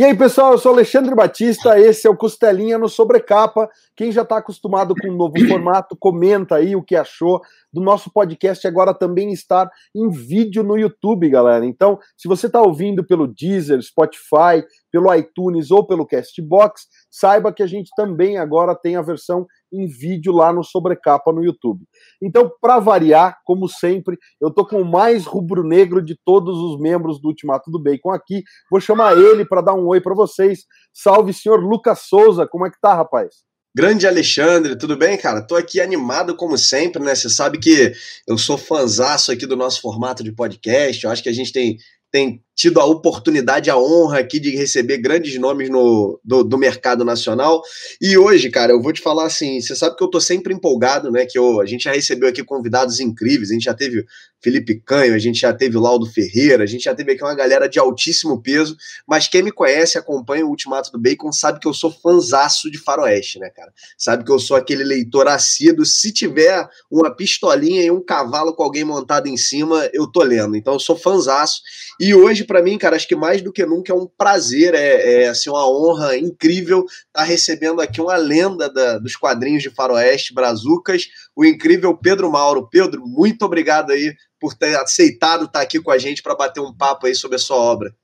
E aí, pessoal, eu sou Alexandre Batista, esse é o Costelinha no Sobrecapa. Quem já está acostumado com o um novo formato, comenta aí o que achou do nosso podcast agora também estar em vídeo no YouTube, galera. Então, se você está ouvindo pelo Deezer, Spotify, pelo iTunes ou pelo Castbox, saiba que a gente também agora tem a versão em vídeo lá no Sobrecapa no YouTube. Então, para variar, como sempre, eu tô com o mais rubro-negro de todos os membros do Ultimato do Bacon aqui. Vou chamar ele para dar um oi para vocês. Salve, senhor Lucas Souza, como é que tá, rapaz? Grande Alexandre, tudo bem, cara? Tô aqui animado como sempre, né? Você sabe que eu sou fanzaço aqui do nosso formato de podcast. Eu acho que a gente tem tem tido a oportunidade, a honra aqui de receber grandes nomes no, do, do, mercado nacional. E hoje, cara, eu vou te falar assim: você sabe que eu tô sempre empolgado, né? Que eu, a gente já recebeu aqui convidados incríveis, a gente já teve Felipe Canho, a gente já teve Laudo Ferreira, a gente já teve aqui uma galera de altíssimo peso, mas quem me conhece, acompanha o Ultimato do Bacon, sabe que eu sou fanzaço de faroeste, né, cara? Sabe que eu sou aquele leitor assíduo, se tiver uma pistolinha e um cavalo com alguém montado em cima, eu tô lendo, então eu sou fanzaço, e hoje, para mim, cara, acho que mais do que nunca é um prazer, é, é assim, uma honra incrível estar tá recebendo aqui uma lenda da, dos quadrinhos de faroeste, Brazucas, o incrível Pedro Mauro. Pedro, muito obrigado aí por ter aceitado estar aqui com a gente para bater um papo aí sobre a sua obra.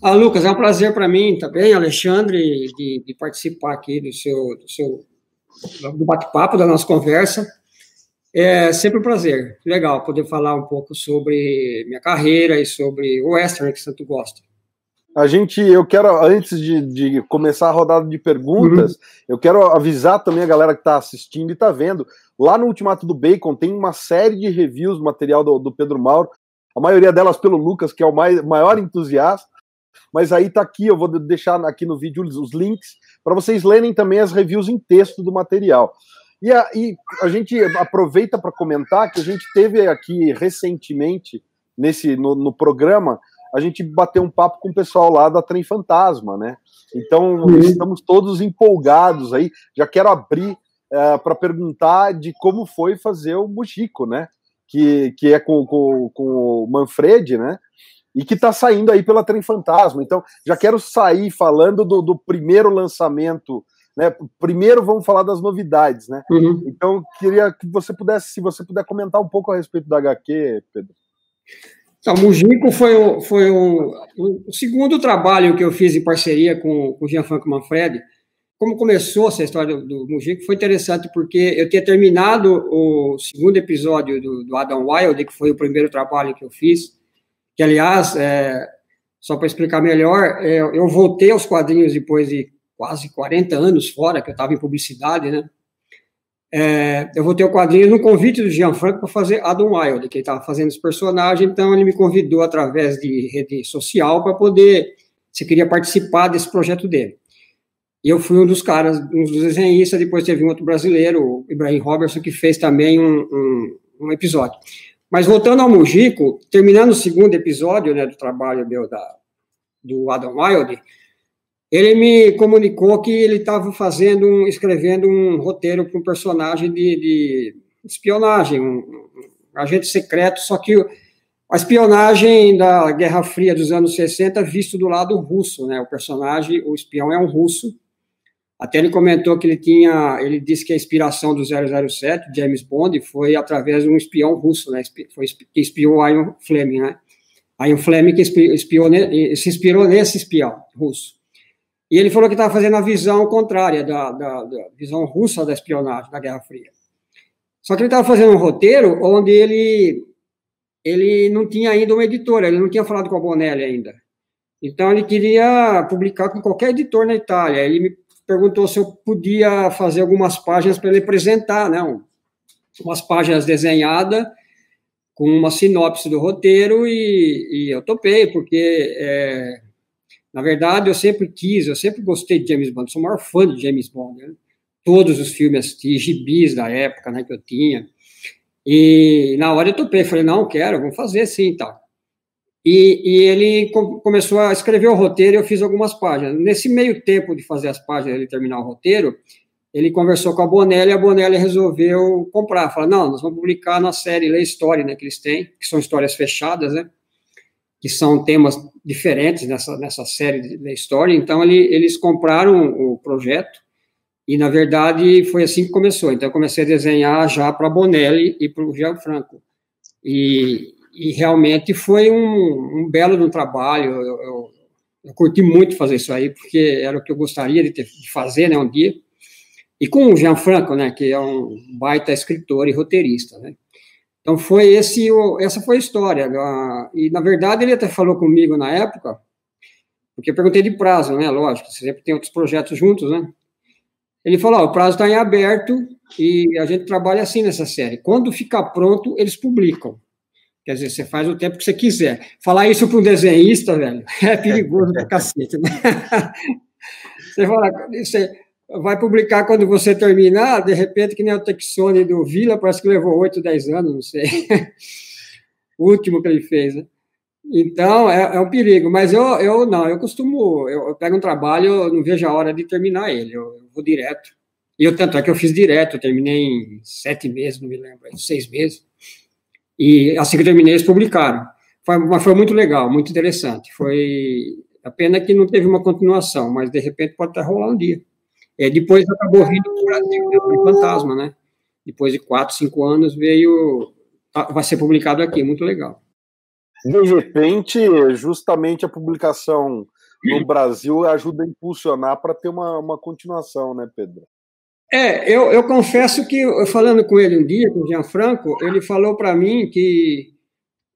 Ah, Lucas, é um prazer para mim também, Alexandre, de, de, participar aqui do seu, do seu do bate-papo, da nossa conversa. É sempre um prazer. Legal poder falar um pouco sobre minha carreira e sobre o western que tanto gosta. A gente, eu quero, antes de, de começar a rodada de perguntas, uhum. eu quero avisar também a galera que está assistindo e está vendo. Lá no Ultimato do Bacon tem uma série de reviews do material do, do Pedro Mauro, a maioria delas pelo Lucas, que é o mais, maior entusiasta. Mas aí tá aqui, eu vou deixar aqui no vídeo os links para vocês lerem também as reviews em texto do material. E a, e a gente aproveita para comentar que a gente teve aqui recentemente, nesse no, no programa, a gente bateu um papo com o pessoal lá da Trem Fantasma, né? Então, uhum. estamos todos empolgados aí. Já quero abrir uh, é, para perguntar de como foi fazer o Mujico, né? Que, que é com, com, com o Manfred, né? E que está saindo aí pela Trem Fantasma. Então, já quero sair falando do, do primeiro lançamento. Né? Primeiro vamos falar das novidades, né? Uhum. Então, queria que você pudesse, se você puder comentar um pouco a respeito da HQ, Pedro. Então, o Mujico foi, o, foi um, o segundo trabalho que eu fiz em parceria com, com o Gianfranco Manfredi. Como começou essa história do, do Mujico, foi interessante porque eu tinha terminado o segundo episódio do, do Adam Wilde, que foi o primeiro trabalho que eu fiz, que, aliás, é, só para explicar melhor, é, eu voltei aos quadrinhos depois de quase 40 anos fora, que eu estava em publicidade, né? é, eu vou ter o quadrinho no convite do Gianfranco para fazer Adam Wilde, que ele estava fazendo esse personagem, então ele me convidou através de rede social para poder, se queria participar desse projeto dele. E eu fui um dos caras, um dos desenhistas, depois teve um outro brasileiro, o Ibrahim Robertson, que fez também um, um, um episódio. Mas voltando ao Mujico, terminando o segundo episódio né, do trabalho meu da, do Adam Wilde, ele me comunicou que ele estava fazendo, um, escrevendo um roteiro para um personagem de, de espionagem, um, um, agente secreto, só que a espionagem da Guerra Fria dos anos 60 visto do lado russo, né? O personagem, o espião é um russo. Até ele comentou que ele tinha, ele disse que a inspiração do 007, James Bond, foi através de um espião russo, né? Foi que espiou Ian Fleming, né? Ian Fleming que espiou, se inspirou nesse espião russo. E ele falou que estava fazendo a visão contrária da, da, da, visão russa da espionagem, da Guerra Fria. Só que ele estava fazendo um roteiro onde ele, ele não tinha ainda uma editora, ele não tinha falado com a Bonelli ainda. Então ele queria publicar com qualquer editor na Itália. Ele me perguntou se eu podia fazer algumas páginas para ele apresentar, né? Umas páginas desenhadas com uma sinopse do roteiro e, e eu topei, porque é, na verdade, eu sempre quis, eu sempre gostei de James Bond, sou o maior fã de James Bond. Né? Todos os filmes assisti, gibis da época né, que eu tinha. E na hora eu topei, falei, não, quero, vamos fazer sim e tal. E, e ele com, começou a escrever o roteiro e eu fiz algumas páginas. Nesse meio tempo de fazer as páginas, ele terminar o roteiro, ele conversou com a Bonelli e a Bonelli resolveu comprar. Falou, não, nós vamos publicar na série Lei Story, né, que eles têm, que são histórias fechadas, né? Que são temas diferentes nessa, nessa série da história. Então, ele, eles compraram o projeto e, na verdade, foi assim que começou. Então, eu comecei a desenhar já para Bonelli e para o Gianfranco. E, e realmente foi um, um belo um trabalho. Eu, eu, eu, curti muito fazer isso aí, porque era o que eu gostaria de, ter, de fazer né, um dia. E com o Gianfranco, né, que é um baita escritor e roteirista, né. Então foi esse, essa foi a história. E na verdade ele até falou comigo na época, porque eu perguntei de prazo, né? Lógico, sempre tem outros projetos juntos, né? Ele falou: oh, o prazo está em aberto e a gente trabalha assim nessa série. Quando ficar pronto, eles publicam. Quer dizer, você faz o tempo que você quiser. Falar isso para um desenhista, velho, é perigoso pra cacete, né? Você fala, você, vai publicar quando você terminar, de repente, que nem o Texone do Vila, parece que levou 8, 10 anos, não sei. o último que ele fez, né? Então, é, é, um perigo, mas eu, eu não, eu costumo, eu, eu, pego um trabalho, eu não vejo a hora de terminar ele, eu, eu, vou direto. E eu, tanto é que eu fiz direto, eu terminei em sete meses, não me lembro, seis meses. E assim que eu terminei, eles publicaram. Foi, mas foi muito legal, muito interessante. Foi a pena que não teve uma continuação, mas de repente pode até rolar um dia. É, depois acabou vindo para o Brasil, né, fantasma, né? Depois de quatro, cinco anos veio, tá, vai ser publicado aqui, muito legal. De repente, justamente a publicação no Brasil ajuda a impulsionar para ter uma, uma continuação, né, Pedro? É, eu, eu confesso que, falando com ele um dia, com o Gianfranco, ele falou para mim que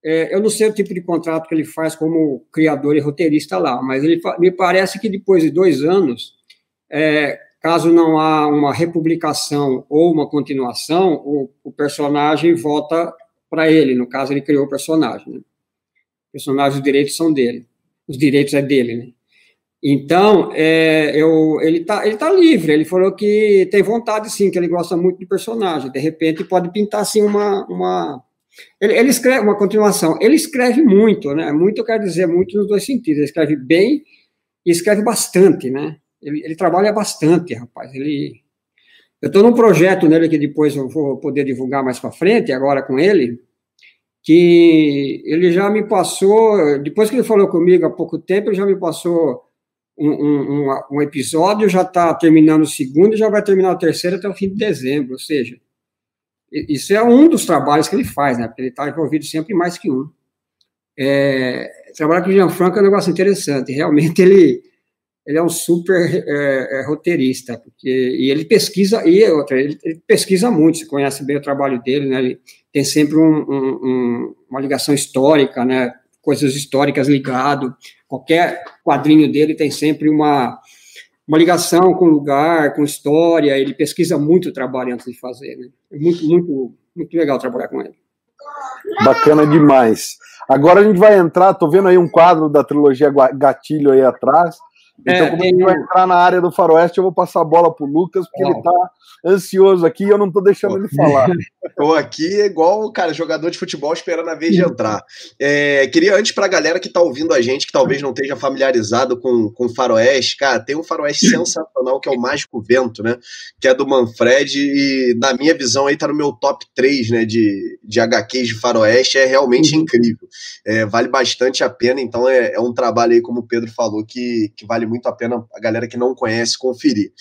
é, eu não sei o tipo de contrato que ele faz como criador e roteirista lá, mas ele me parece que depois de dois anos, é, Caso não há uma republicação ou uma continuação, o, o personagem volta para ele. No caso, ele criou o personagem. Né? O personagem, os direitos são dele. Os direitos é dele, né? Então, é, eu, ele está ele tá livre. Ele falou que tem vontade, sim, que ele gosta muito do personagem. De repente, pode pintar, assim, uma... uma... Ele, ele escreve uma continuação. Ele escreve muito, né? Muito quer dizer muito nos dois sentidos. Ele escreve bem e escreve bastante, né? Ele, ele trabalha bastante, rapaz. Ele, eu estou num projeto nele que depois eu vou poder divulgar mais para frente, agora com ele, que ele já me passou, depois que ele falou comigo há pouco tempo, ele já me passou um, um, um episódio, já está terminando o segundo já vai terminar o terceiro até o fim de dezembro, ou seja, isso é um dos trabalhos que ele faz, né? Porque ele está envolvido sempre em mais que um. É, trabalhar com o Gianfranco é um negócio interessante. Realmente ele ele é um super é, é, roteirista, porque, e ele pesquisa, e outra, ele, ele, pesquisa muito, você conhece bem o trabalho dele, né, ele tem sempre um, um, uma ligação histórica, né, coisas históricas ligado, qualquer quadrinho dele tem sempre uma, uma ligação com o lugar, com história, ele pesquisa muito o trabalho antes de fazer, né, é muito, muito, muito legal trabalhar com ele. Bacana demais. Agora a gente vai entrar, tô vendo aí um quadro da trilogia Gatilho aí atrás, então, é, como ele vai entrar na área do Faroeste, eu vou passar a bola pro Lucas, porque ele tá ansioso aqui e eu não tô deixando ele falar. Tô aqui igual, cara, jogador de futebol esperando a vez de entrar. É, queria, antes pra galera que tá ouvindo a gente, que talvez não esteja familiarizado com, com Faroeste, cara, tem um Faroeste sensacional que é o Mágico Vento, né? Que é do Manfred e, na minha visão, aí tá no meu top 3, né? De, de HQs de Faroeste, é realmente uhum. incrível. É, vale bastante a pena, então é, é um trabalho aí, como o Pedro falou, que, que vale muito a pena a galera que não conhece conferir.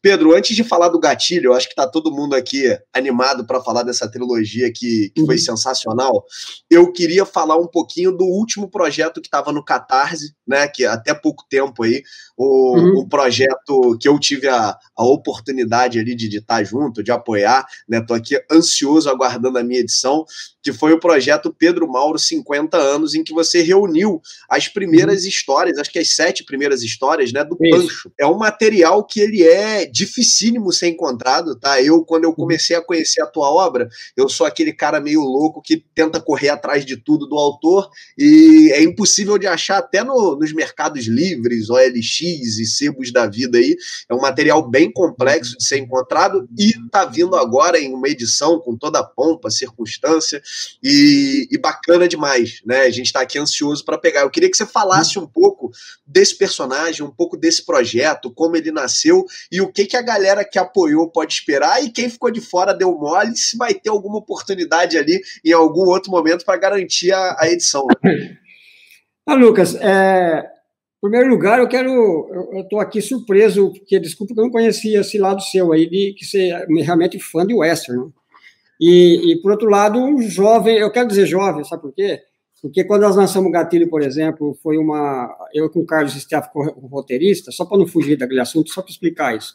Pedro, antes de falar do gatilho, eu acho que tá todo mundo aqui animado para falar dessa trilogia que, que foi uhum. sensacional. Eu queria falar um pouquinho do último projeto que estava no Catarse, né? Que até pouco tempo aí, o, uhum. o projeto que eu tive a, a oportunidade ali de estar junto, de apoiar, né? Tô aqui ansioso aguardando a minha edição, que foi o projeto Pedro Mauro 50 anos, em que você reuniu as primeiras uhum. histórias, acho que as sete primeiras histórias, né, do Isso. Pancho. É um material que ele é dificílimo ser encontrado, tá? Eu, quando eu comecei a conhecer a tua obra, eu sou aquele cara meio louco que tenta correr atrás de tudo do autor e é impossível de achar até no, nos mercados livres, OLX e sebos da vida aí. É um material bem complexo de ser encontrado e tá vindo agora em uma edição com toda a pompa, circunstância e, e bacana demais, né? A gente está aqui ansioso para pegar. Eu queria que você falasse um pouco desse personagem, um pouco desse projeto, como ele nasceu e o que, que a galera que apoiou pode esperar e quem ficou de fora deu mole, se vai ter alguma oportunidade ali em algum outro momento para garantir a, a edição. Ah, Lucas, é, em primeiro lugar, eu quero. Eu estou aqui surpreso, porque desculpa que eu não conhecia esse lado seu aí, de que você é realmente fã de western. Né? E, e, por outro lado, um jovem, eu quero dizer jovem, sabe por quê? Porque quando nós lançamos o Gatilho, por exemplo, foi uma. Eu com o Carlos Steff, o roteirista, só para não fugir daquele assunto, só para explicar isso.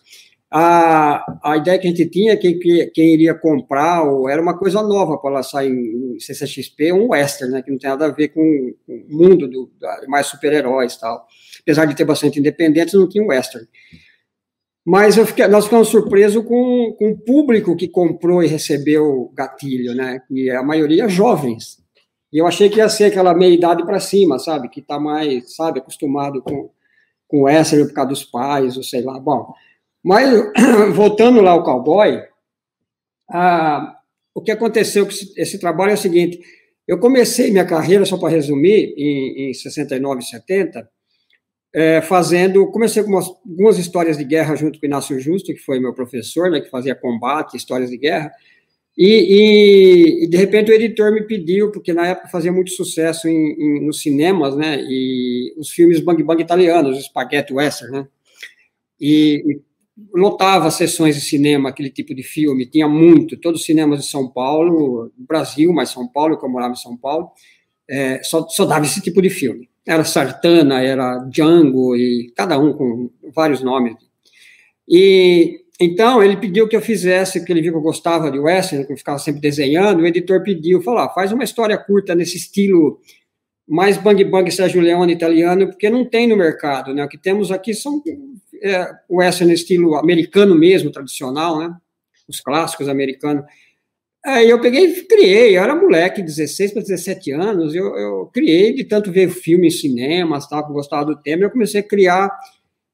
A, a ideia que a gente tinha, quem, quem iria comprar, ou, era uma coisa nova para lançar em, em CCXP, um western, né, que não tem nada a ver com, com o mundo do, mais super-heróis tal. Apesar de ter bastante independentes, não tinha um western. Mas fiquei, nós ficamos surpresos com, com o público que comprou e recebeu gatilho, né? E a maioria jovens. E eu achei que ia ser aquela meia idade para cima, sabe? Que está mais, sabe, acostumado com, com western por causa dos pais, ou sei lá. Bom, mas, voltando lá ao cowboy, ah, o que aconteceu com esse, esse, trabalho é o seguinte: eu comecei minha carreira, só para resumir, em, em 69, 70, é, fazendo. Comecei com umas, algumas histórias de guerra junto com o Inácio Justo, que foi meu professor, né, que fazia combate, histórias de guerra. E, e, de repente o editor me pediu, porque na época fazia muito sucesso em, em, nos cinemas, né? E os filmes bang bang italianos, os spaghetti western, né? E, lotava sessões de cinema, aquele tipo de filme, tinha muito, todos os cinemas de São Paulo, Brasil, mas São Paulo, que eu morava em São Paulo, é, só, só dava esse tipo de filme. Era Sartana, era Django, e cada um com vários nomes. E então ele pediu que eu fizesse, porque ele viu que eu gostava de western, que eu ficava sempre desenhando, o editor pediu, falou, ah, faz uma história curta nesse estilo mais bang bang Sérgio Leone italiano, porque não tem no mercado, né? O que temos aqui são é, western estilo americano mesmo, tradicional, né? Os clássicos americanos. Aí eu peguei e criei, eu era moleque, 16 para 17 anos, eu, eu, criei de tanto ver filme em cinemas, tal, que eu gostava do tema, eu comecei a criar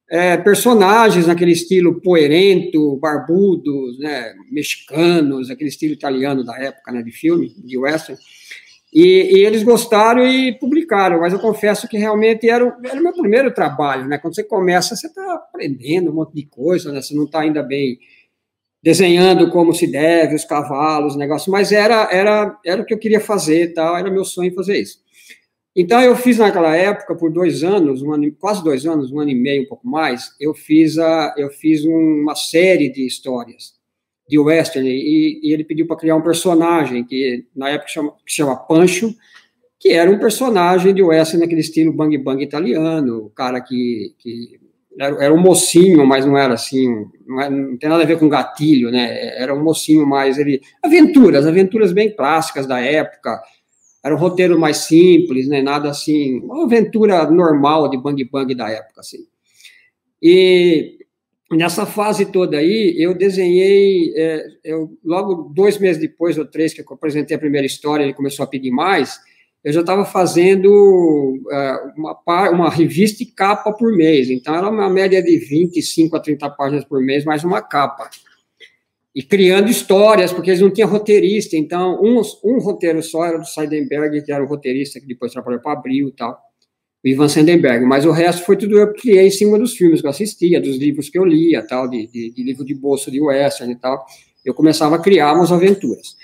é, personagens naquele estilo poerento, barbudos, né, mexicanos, aquele estilo italiano da época, né, de filme, de western. E, e, eles gostaram e publicaram, mas eu confesso que realmente era, era o meu primeiro trabalho, né? Quando você começa, você está aprendendo um monte de coisa, né? Você não está ainda bem desenhando como se deve, os cavalos, o negócio, mas era, era, era o que eu queria fazer, tal, era meu sonho fazer isso. Então eu fiz naquela época, por dois anos, um ano, quase dois anos, um ano e meio, um pouco mais, eu fiz, a, eu fiz uma série de histórias de western, e, e ele pediu para criar um personagem, que na época chama, que chama Pancho, que era um personagem de western naquele estilo bang bang italiano, o cara que, que era, era, um mocinho, mas não era assim, não, é, não, tem nada a ver com gatilho, né? Era um mocinho mais ele aventuras, aventuras bem clássicas da época. Era um roteiro mais simples, né? Nada assim, uma aventura normal de bang bang da época, assim. E nessa fase toda aí, eu desenhei, é, eu, logo dois meses depois, ou três, que eu apresentei a primeira história, ele começou a pedir mais, eu já estava fazendo é, uma, uma revista e capa por mês, então era uma média de 25 a 30 páginas por mês, mais uma capa. E criando histórias, porque eles não tinham roteirista, então um, um roteiro só era do Seidenberg, que era o roteirista que depois trabalhou para Abril e tal o Ivan Sandenberg, mas o resto foi tudo eu que criei em cima dos filmes que eu assistia, dos livros que eu lia, tal, de, de, de livro de bolso de western e tal. Eu começava a criar umas aventuras.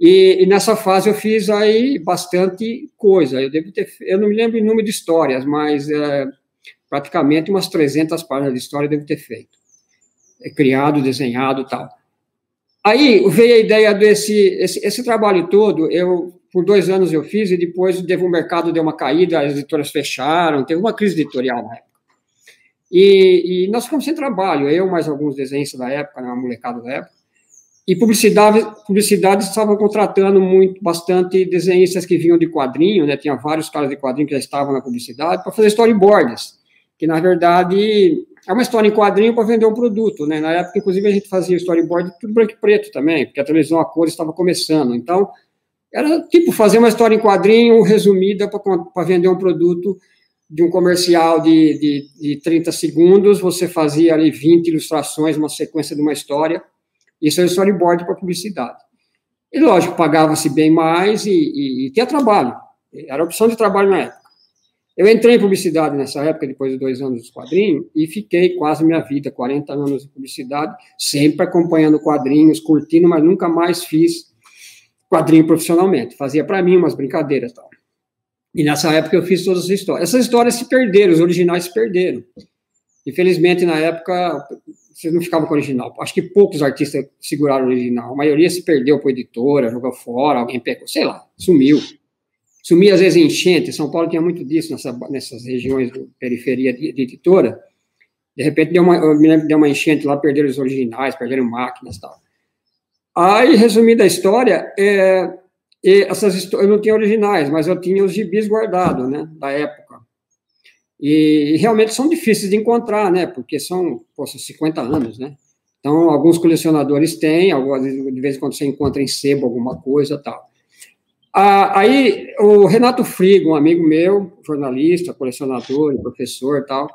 E, e, nessa fase eu fiz aí bastante coisa. Eu devo ter, eu não me lembro o número de histórias, mas é, praticamente umas 300 páginas de história eu devo ter feito. É, criado, desenhado tal. Aí veio a ideia desse esse, esse trabalho todo, eu por dois anos eu fiz, e depois o mercado deu uma caída, as editoras fecharam, teve uma crise editorial na época. E, e nós ficamos sem trabalho, eu mais alguns desenhistas da época, né, uma molecada da época, e publicidade, publicidade estavam contratando muito, bastante desenhistas que vinham de quadrinho, né, tinha vários caras de quadrinho que já estavam na publicidade, para fazer storyboards, que na verdade é uma história em quadrinho para vender um produto, né, na época inclusive a gente fazia storyboard tudo branco e preto também, porque a televisão a cores estava começando, então era tipo fazer uma história em quadrinho resumida para vender um produto de um comercial de, de, de 30 segundos, você fazia ali 20 ilustrações, uma sequência de uma história, isso é o storyboard para publicidade. E, lógico, pagava-se bem mais e, e, e tinha trabalho, era opção de trabalho na época. Eu entrei em publicidade nessa época, depois de dois anos de quadrinho, e fiquei quase minha vida, 40 anos de publicidade, sempre acompanhando quadrinhos, curtindo, mas nunca mais fiz quadrinho profissionalmente. Fazia para mim umas brincadeiras tal. E nessa época eu fiz todas as histórias. Essas histórias se perderam, os originais se perderam. Infelizmente, na época, vocês não ficavam com o original. Acho que poucos artistas seguraram o original. A maioria se perdeu para editora, jogou fora, alguém pegou, sei lá, sumiu. Sumia às vezes enchente. São Paulo tinha muito disso nessa, nessas regiões periferia de, de, editora. De repente deu uma, deu uma enchente lá, perderam os originais, perderam máquinas e tal. Aí, resumindo a história, é, essas eu não tinha originais, mas eu tinha os gibis guardados, né, da época. E, e, realmente são difíceis de encontrar, né, porque são, poxa, 50 anos, né. Então, alguns colecionadores têm, de vez em quando você encontra em sebo alguma coisa tal. Ah, aí, o Renato Frigo, um amigo meu, jornalista, colecionador, professor tal,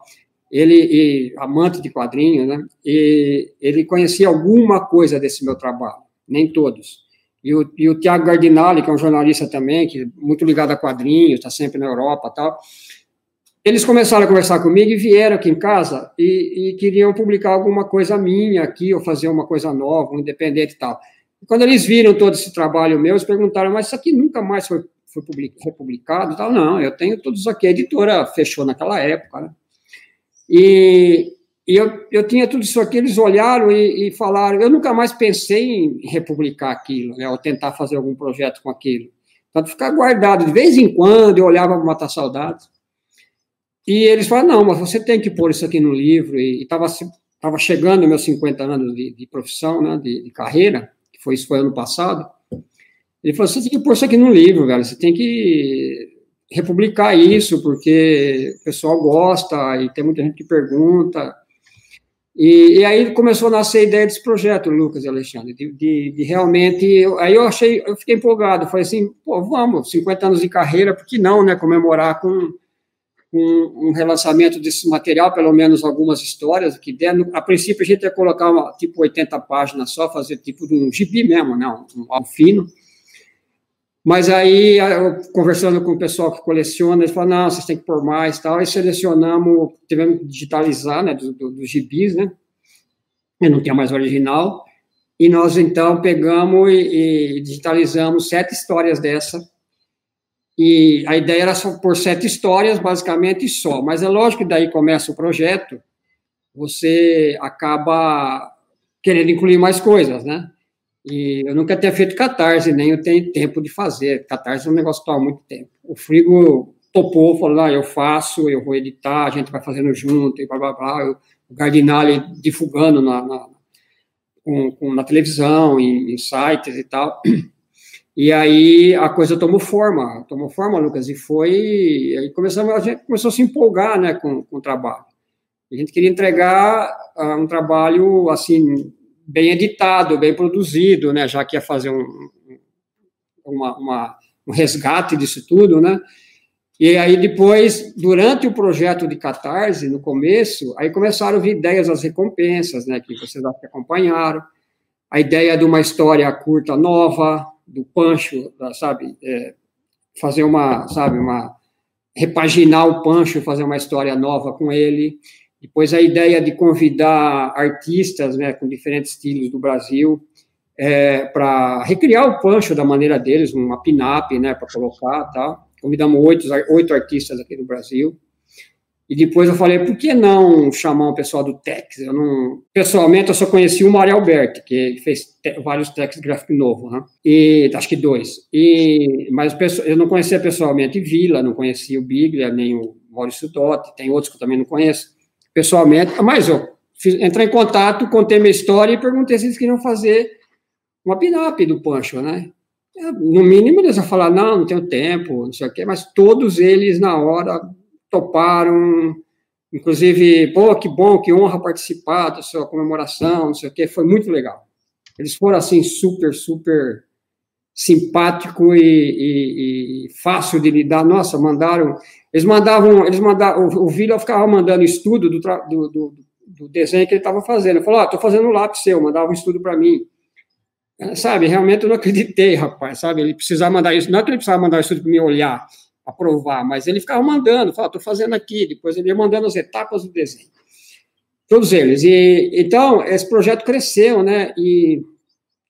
ele, e, amante de quadrinhos, né, e ele conhecia alguma coisa desse meu trabalho, nem todos. E o, e o Tiago Gardinali, que é um jornalista também, que é muito ligado a quadrinhos, está sempre na Europa tal. Eles começaram a conversar comigo e vieram aqui em casa e, e, queriam publicar alguma coisa minha aqui, ou fazer uma coisa nova, um independente e tal. E quando eles viram todo esse trabalho meu, eles perguntaram, mas isso aqui nunca mais foi, foi republicado? Tal. Não, eu tenho todos aqui. A editora fechou naquela época, né? E, e eu, eu tinha tudo isso aqui, eles olharam e, e falaram, eu nunca mais pensei em republicar aquilo, né, ou tentar fazer algum projeto com aquilo. Tanto ficar guardado, de vez em quando eu olhava para matar saudades. E eles falaram, não, mas você tem que pôr isso aqui no livro, e estava tava chegando meus 50 anos de, de profissão, né, de, de, carreira, que foi isso foi ano passado, ele falou, você tem que pôr isso aqui no livro, velho, você tem que republicar isso, porque o pessoal gosta, e tem muita gente que pergunta, e, e, aí começou a nascer a ideia desse projeto, Lucas e Alexandre, de, de, de realmente. Aí eu achei, eu fiquei empolgado, falei assim, pô, vamos, 50 anos de carreira, por que não, né? Comemorar com, com um relançamento desse material, pelo menos algumas histórias que der. A princípio a gente ia colocar uma, tipo 80 páginas só, fazer tipo um gibi mesmo, não, um, um fino. Mas aí, eu, conversando com o pessoal que coleciona, eles falaram, não, vocês têm que pôr mais tal, e selecionamos, tivemos que digitalizar, né, dos do, do gibis, né, eu não tinha mais original, e nós, então, pegamos e, e, digitalizamos sete histórias dessa, e a ideia era só por sete histórias, basicamente, só, mas é lógico que daí começa o projeto, você acaba querendo incluir mais coisas, né, e eu nunca tinha feito catarse, nem eu tenho tempo de fazer. Catarse é um negócio que toma muito tempo. O Frigo topou, falou: ah, eu faço, eu vou editar, a gente vai fazendo junto, e blá blá blá. Eu, o Gardinali divulgando na, na, com, com, na televisão, em, em, sites e tal. E aí a coisa tomou forma, tomou forma, Lucas, e foi. Aí começamos, a gente começou a se empolgar né, com, com o trabalho. A gente queria entregar uh, um trabalho assim bem editado, bem produzido, né, já que ia fazer um, uma, uma, um resgate disso tudo, né, e aí depois, durante o projeto de Catarse, no começo, aí começaram a vir ideias das recompensas, né, que vocês acompanharam, a ideia de uma história curta nova, do Pancho, sabe, é, fazer uma, sabe, uma, repaginar o Pancho, fazer uma história nova com ele, depois a ideia de convidar artistas né, com diferentes estilos do Brasil é, para recriar o Pancho da maneira deles, uma pin-up né, para colocar. Tá? Convidamos oito, oito artistas aqui do Brasil. E depois eu falei, por que não chamar o pessoal do Tex? Eu não, pessoalmente, eu só conheci o Mário Alberto, que fez te, vários Tex gráfico novo, né? E acho que dois. E, mas eu não conhecia pessoalmente Vila, não conhecia o Biglia, nem o Maurício Dotti, tem outros que eu também não conheço pessoalmente, mas eu fiz, entrei em contato, contei minha história e perguntei se eles queriam fazer uma pin-up do Pancho, né? No mínimo eles iam falar, não, não tenho tempo, não sei o quê, mas todos eles na hora toparam, inclusive, pô, que bom, que honra participar da sua comemoração, não sei o quê, foi muito legal. Eles foram, assim, super, super simpático e, e, e, fácil de lidar. Nossa, mandaram. Eles mandavam, eles mandavam. O, o Vila ficava mandando estudo do, do, do, do desenho que ele estava fazendo. Ele falou: ah, estou fazendo um lápis seu, mandava um estudo para mim. É, sabe, realmente eu não acreditei, rapaz, sabe? Ele precisava mandar isso. Não é que ele precisava mandar estudo para me olhar, aprovar, mas ele ficava mandando, falava, estou fazendo aqui. Depois ele ia mandando as etapas do desenho. Todos eles. E, então, esse projeto cresceu, né? E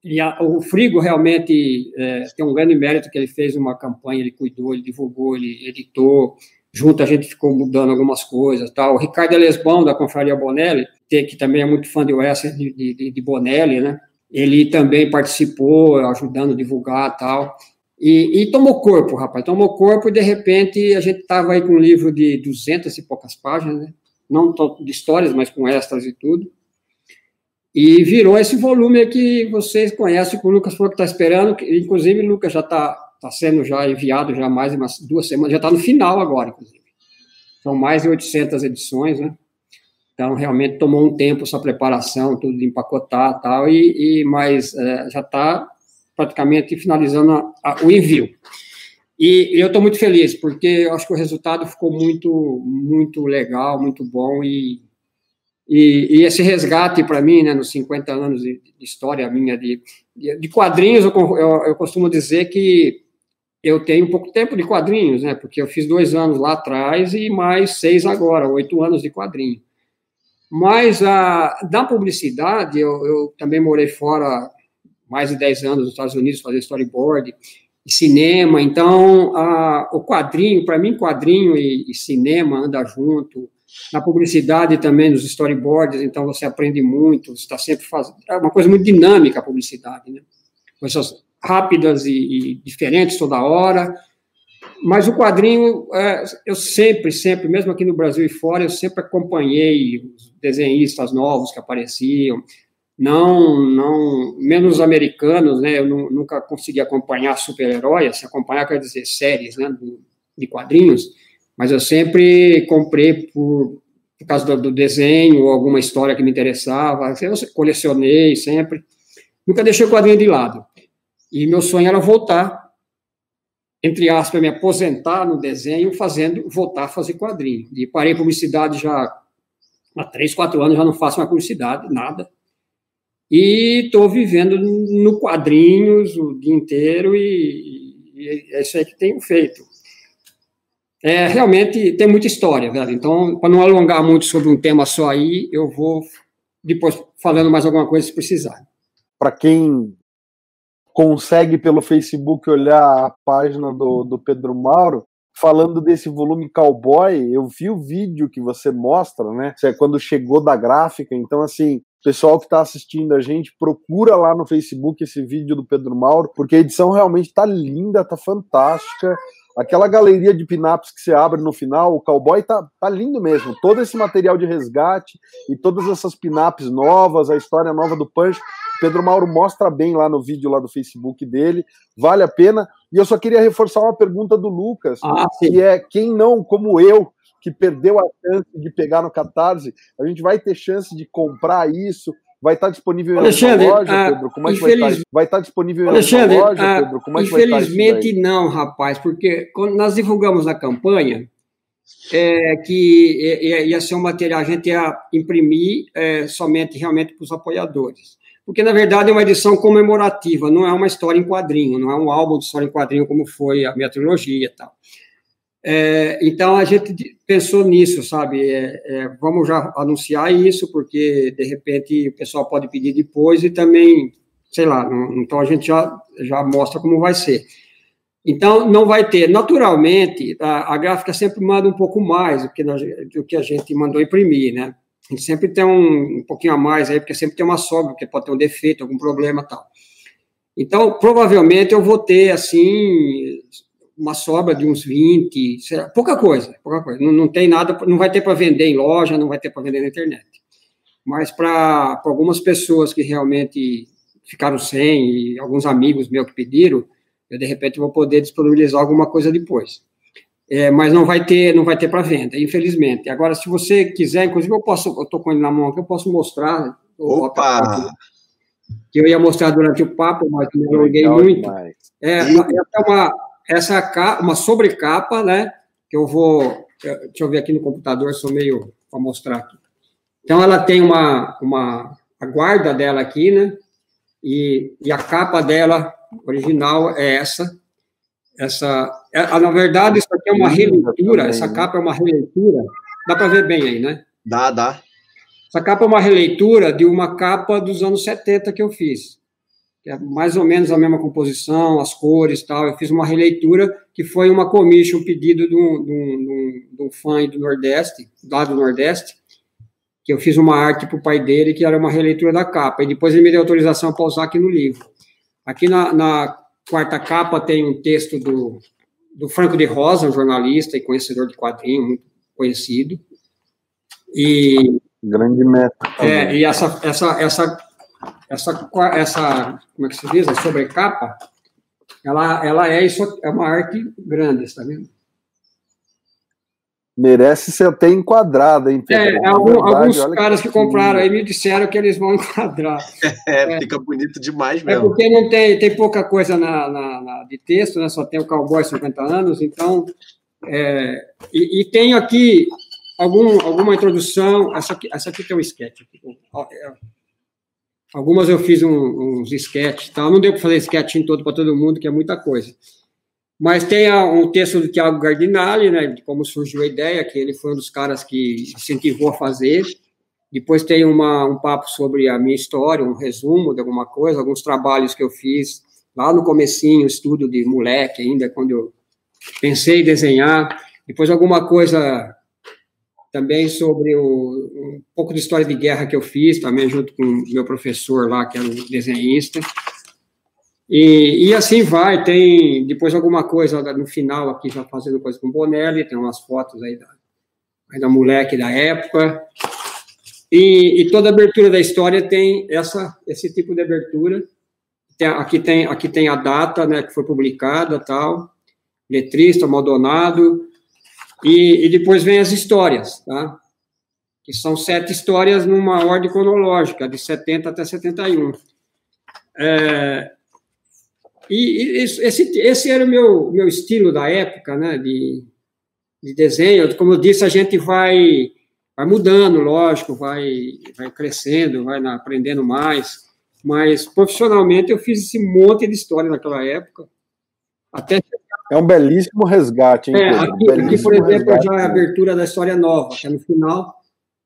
e a, o Frigo realmente é, tem um grande mérito que ele fez uma campanha, ele cuidou, ele divulgou, ele editou, junto a gente ficou mudando algumas coisas, tal. O Ricardo Lesbão, da Confraria Bonelli, que também é muito fã de western de, de, de Bonelli, né? Ele também participou, ajudando a divulgar tal. E, e, tomou corpo, rapaz, tomou corpo e de repente a gente estava aí com um livro de duzentas e poucas páginas, né? não de histórias, mas com extras e tudo. E virou esse volume que vocês conhecem, que o Lucas falou que está esperando, que, inclusive o Lucas já está tá sendo já enviado já mais umas duas semanas, já está no final agora, inclusive. São mais de 800 edições, né? Então, realmente tomou um tempo essa preparação, tudo de empacotar tal, e, e mas é, já está praticamente finalizando a, a, o envio. E, eu estou muito feliz, porque eu acho que o resultado ficou muito, muito legal, muito bom, e, e, e esse resgate para mim, né, nos 50 anos de, de história minha de, de, quadrinhos, eu, eu, eu costumo dizer que eu tenho pouco tempo de quadrinhos, né? Porque eu fiz dois anos lá atrás e mais seis agora, oito anos de quadrinho. Mas a, da publicidade, eu, eu, também morei fora mais de 10 anos nos Estados Unidos, fazer storyboard, cinema, então a, o quadrinho, para mim, quadrinho e, e, cinema anda junto, na publicidade também, nos storyboards, então você aprende muito, está sempre fazendo, é uma coisa muito dinâmica a publicidade, né? Coisas rápidas e, e diferentes toda hora, mas o quadrinho, é, eu sempre, sempre, mesmo aqui no Brasil e fora, eu sempre acompanhei os desenhistas novos que apareciam, não, não, menos americanos, né, eu nunca consegui acompanhar super-heróis, se acompanhar quer dizer séries, né, de quadrinhos, mas eu sempre comprei por, por causa do, do desenho, ou alguma história que me interessava, eu colecionei sempre, nunca deixei o quadrinho de lado. E meu sonho era voltar entre aspas, me aposentar no desenho, fazendo, voltar a fazer quadrinho. E parei publicidade já há três, quatro anos, já não faço mais publicidade, nada. E estou vivendo no quadrinhos o dia inteiro e, e é isso aí que tenho feito. É, realmente tem muita história, velho. Então, para não alongar muito sobre um tema só aí, eu vou depois falando mais alguma coisa se precisar. Para quem consegue pelo Facebook olhar a página do, do Pedro Mauro, falando desse volume cowboy, eu vi o vídeo que você mostra, né? É quando chegou da gráfica. Então, assim, pessoal que está assistindo a gente, procura lá no Facebook esse vídeo do Pedro Mauro, porque a edição realmente está linda, tá fantástica. Aquela galeria de pinaps que você abre no final, o cowboy tá, tá lindo mesmo. Todo esse material de resgate e todas essas pinaps novas, a história nova do Punch, Pedro Mauro mostra bem lá no vídeo lá do Facebook dele, vale a pena. E eu só queria reforçar uma pergunta do Lucas, ah, que é quem não, como eu, que perdeu a chance de pegar no Catarse, a gente vai ter chance de comprar isso, Vai estar disponível Alexandre, na loja, Pedro? Como é que vai estar? Vai estar disponível Alexandre, na loja, Pedro? Como é que infelizmente não, rapaz, porque quando nós divulgamos a campanha, é, que ia ser um material, a gente ia imprimir é, somente realmente para os apoiadores. Porque, na verdade, é uma edição comemorativa, não é uma história em quadrinho, não é um álbum de história em quadrinho como foi a minha trilogia e tal. É, então a gente pensou nisso, sabe? É, é, vamos já anunciar isso, porque de repente o pessoal pode pedir depois e também, sei lá, não, então a gente já, já mostra como vai ser. Então não vai ter, naturalmente, a, a gráfica sempre manda um pouco mais do que, nós, do que a gente mandou imprimir, né? A gente sempre tem um, um pouquinho a mais aí, porque sempre tem uma sobra, porque pode ter um defeito, algum problema tal. Então, provavelmente eu vou ter, assim, uma sobra de uns 20, pouca coisa, pouca coisa. Não, não tem nada, não vai ter para vender em loja, não vai ter para vender na internet. Mas para algumas pessoas que realmente ficaram sem, e alguns amigos meus que pediram, eu de repente vou poder disponibilizar alguma coisa depois. É, mas não vai ter, não vai ter para venda, infelizmente. Agora, se você quiser, inclusive eu posso, eu estou com ele na mão aqui, eu posso mostrar. Opa! Que eu ia mostrar durante o papo, mas não alonguei muito. É, é uma, essa capa, uma sobrecapa, né? Que eu vou. Deixa eu ver aqui no computador, sou meio para mostrar aqui. Então, ela tem uma, uma a guarda dela aqui, né? E, e a capa dela original é essa. Essa, é, na verdade, isso aqui é uma releitura. Essa né? capa é uma releitura. Dá para ver bem aí, né? Dá, dá. Essa capa é uma releitura de uma capa dos anos 70 que eu fiz. Que é mais ou menos a mesma composição, as cores tal. Eu fiz uma releitura que foi uma commission, um pedido de um, de um, de um fã do Nordeste, lá do Nordeste, que eu fiz uma arte para o pai dele, que era uma releitura da capa, e depois ele me deu autorização para usar aqui no livro. Aqui na, na quarta capa tem um texto do, do Franco de Rosa, um jornalista e conhecedor de quadrinho, muito conhecido. E grande meta. É, e essa essa essa essa essa como é que se diz, a sobrecapa, ela ela é isso é uma arte grande, está vendo? Merece ser até enquadrada, hein, Pedro? É, algum, verdade, alguns caras que, que compraram aí me disseram que eles vão enquadrar. É, é, fica bonito demais é mesmo. É porque não tem, tem pouca coisa na, na, na de texto, né? Só tem o Cowboy 50 anos, então. É, e, e tenho aqui algum, alguma introdução. Essa aqui, essa aqui tem um sketch. Algumas eu fiz um, uns sketches, tá? não deu para fazer sketch em todo para todo mundo, que é muita coisa. Mas tem um texto do Tiago Gardinali, né, de como surgiu a ideia, que ele foi um dos caras que incentivou a fazer. Depois tem uma, um papo sobre a minha história, um resumo de alguma coisa, alguns trabalhos que eu fiz lá no comecinho, estudo de moleque ainda, quando eu pensei em desenhar. Depois alguma coisa também sobre o, um pouco de história de guerra que eu fiz, também junto com o meu professor lá, que era um desenhista. E, e assim vai, tem depois alguma coisa no final aqui, já fazendo coisa com Bonelli, tem umas fotos aí da, aí da moleque da época. E, e, toda abertura da história tem essa, esse tipo de abertura. Tem, aqui, tem, aqui tem a data né, que foi publicada, tal, letrista, Maldonado, e, e depois vem as histórias, tá? que são sete histórias numa ordem cronológica, de 70 até 71. É, e, esse, esse era o meu, meu estilo da época, né, de, de desenho. Como eu disse, a gente vai, vai mudando, lógico, vai, vai crescendo, vai aprendendo mais. Mas profissionalmente eu fiz esse monte de história naquela época. Até é um belíssimo resgate, hein? É, aqui, aqui, por exemplo, resgate, já é a abertura da história nova, que é no final,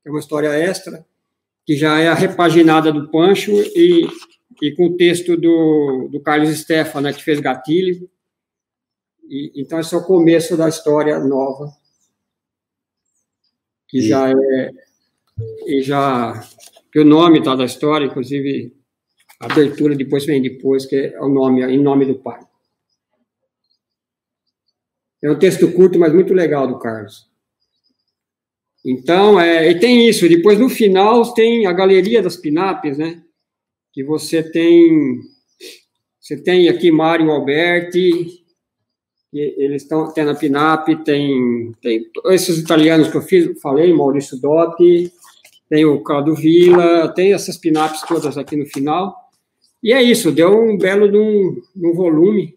que é uma história extra, que já é a repaginada do Pancho e e com o texto do, do Carlos Stefano, né, que fez Gatilho. E, então, esse é o começo da história nova, que já é. E já. Que o nome tá, da história, inclusive, a abertura depois vem depois, que é o nome, em nome do pai. É um texto curto, mas muito legal do Carlos. Então, é, e tem isso. Depois, no final, tem a galeria das pinapes, né? que você tem você tem aqui Mário Alberti, eles estão tendo a Pinap, tem, tem esses italianos que eu fiz, falei, Maurício Dotti, tem o Caldo Vila, tem essas Pinaps todas aqui no final. E é isso, deu um belo de um, de um volume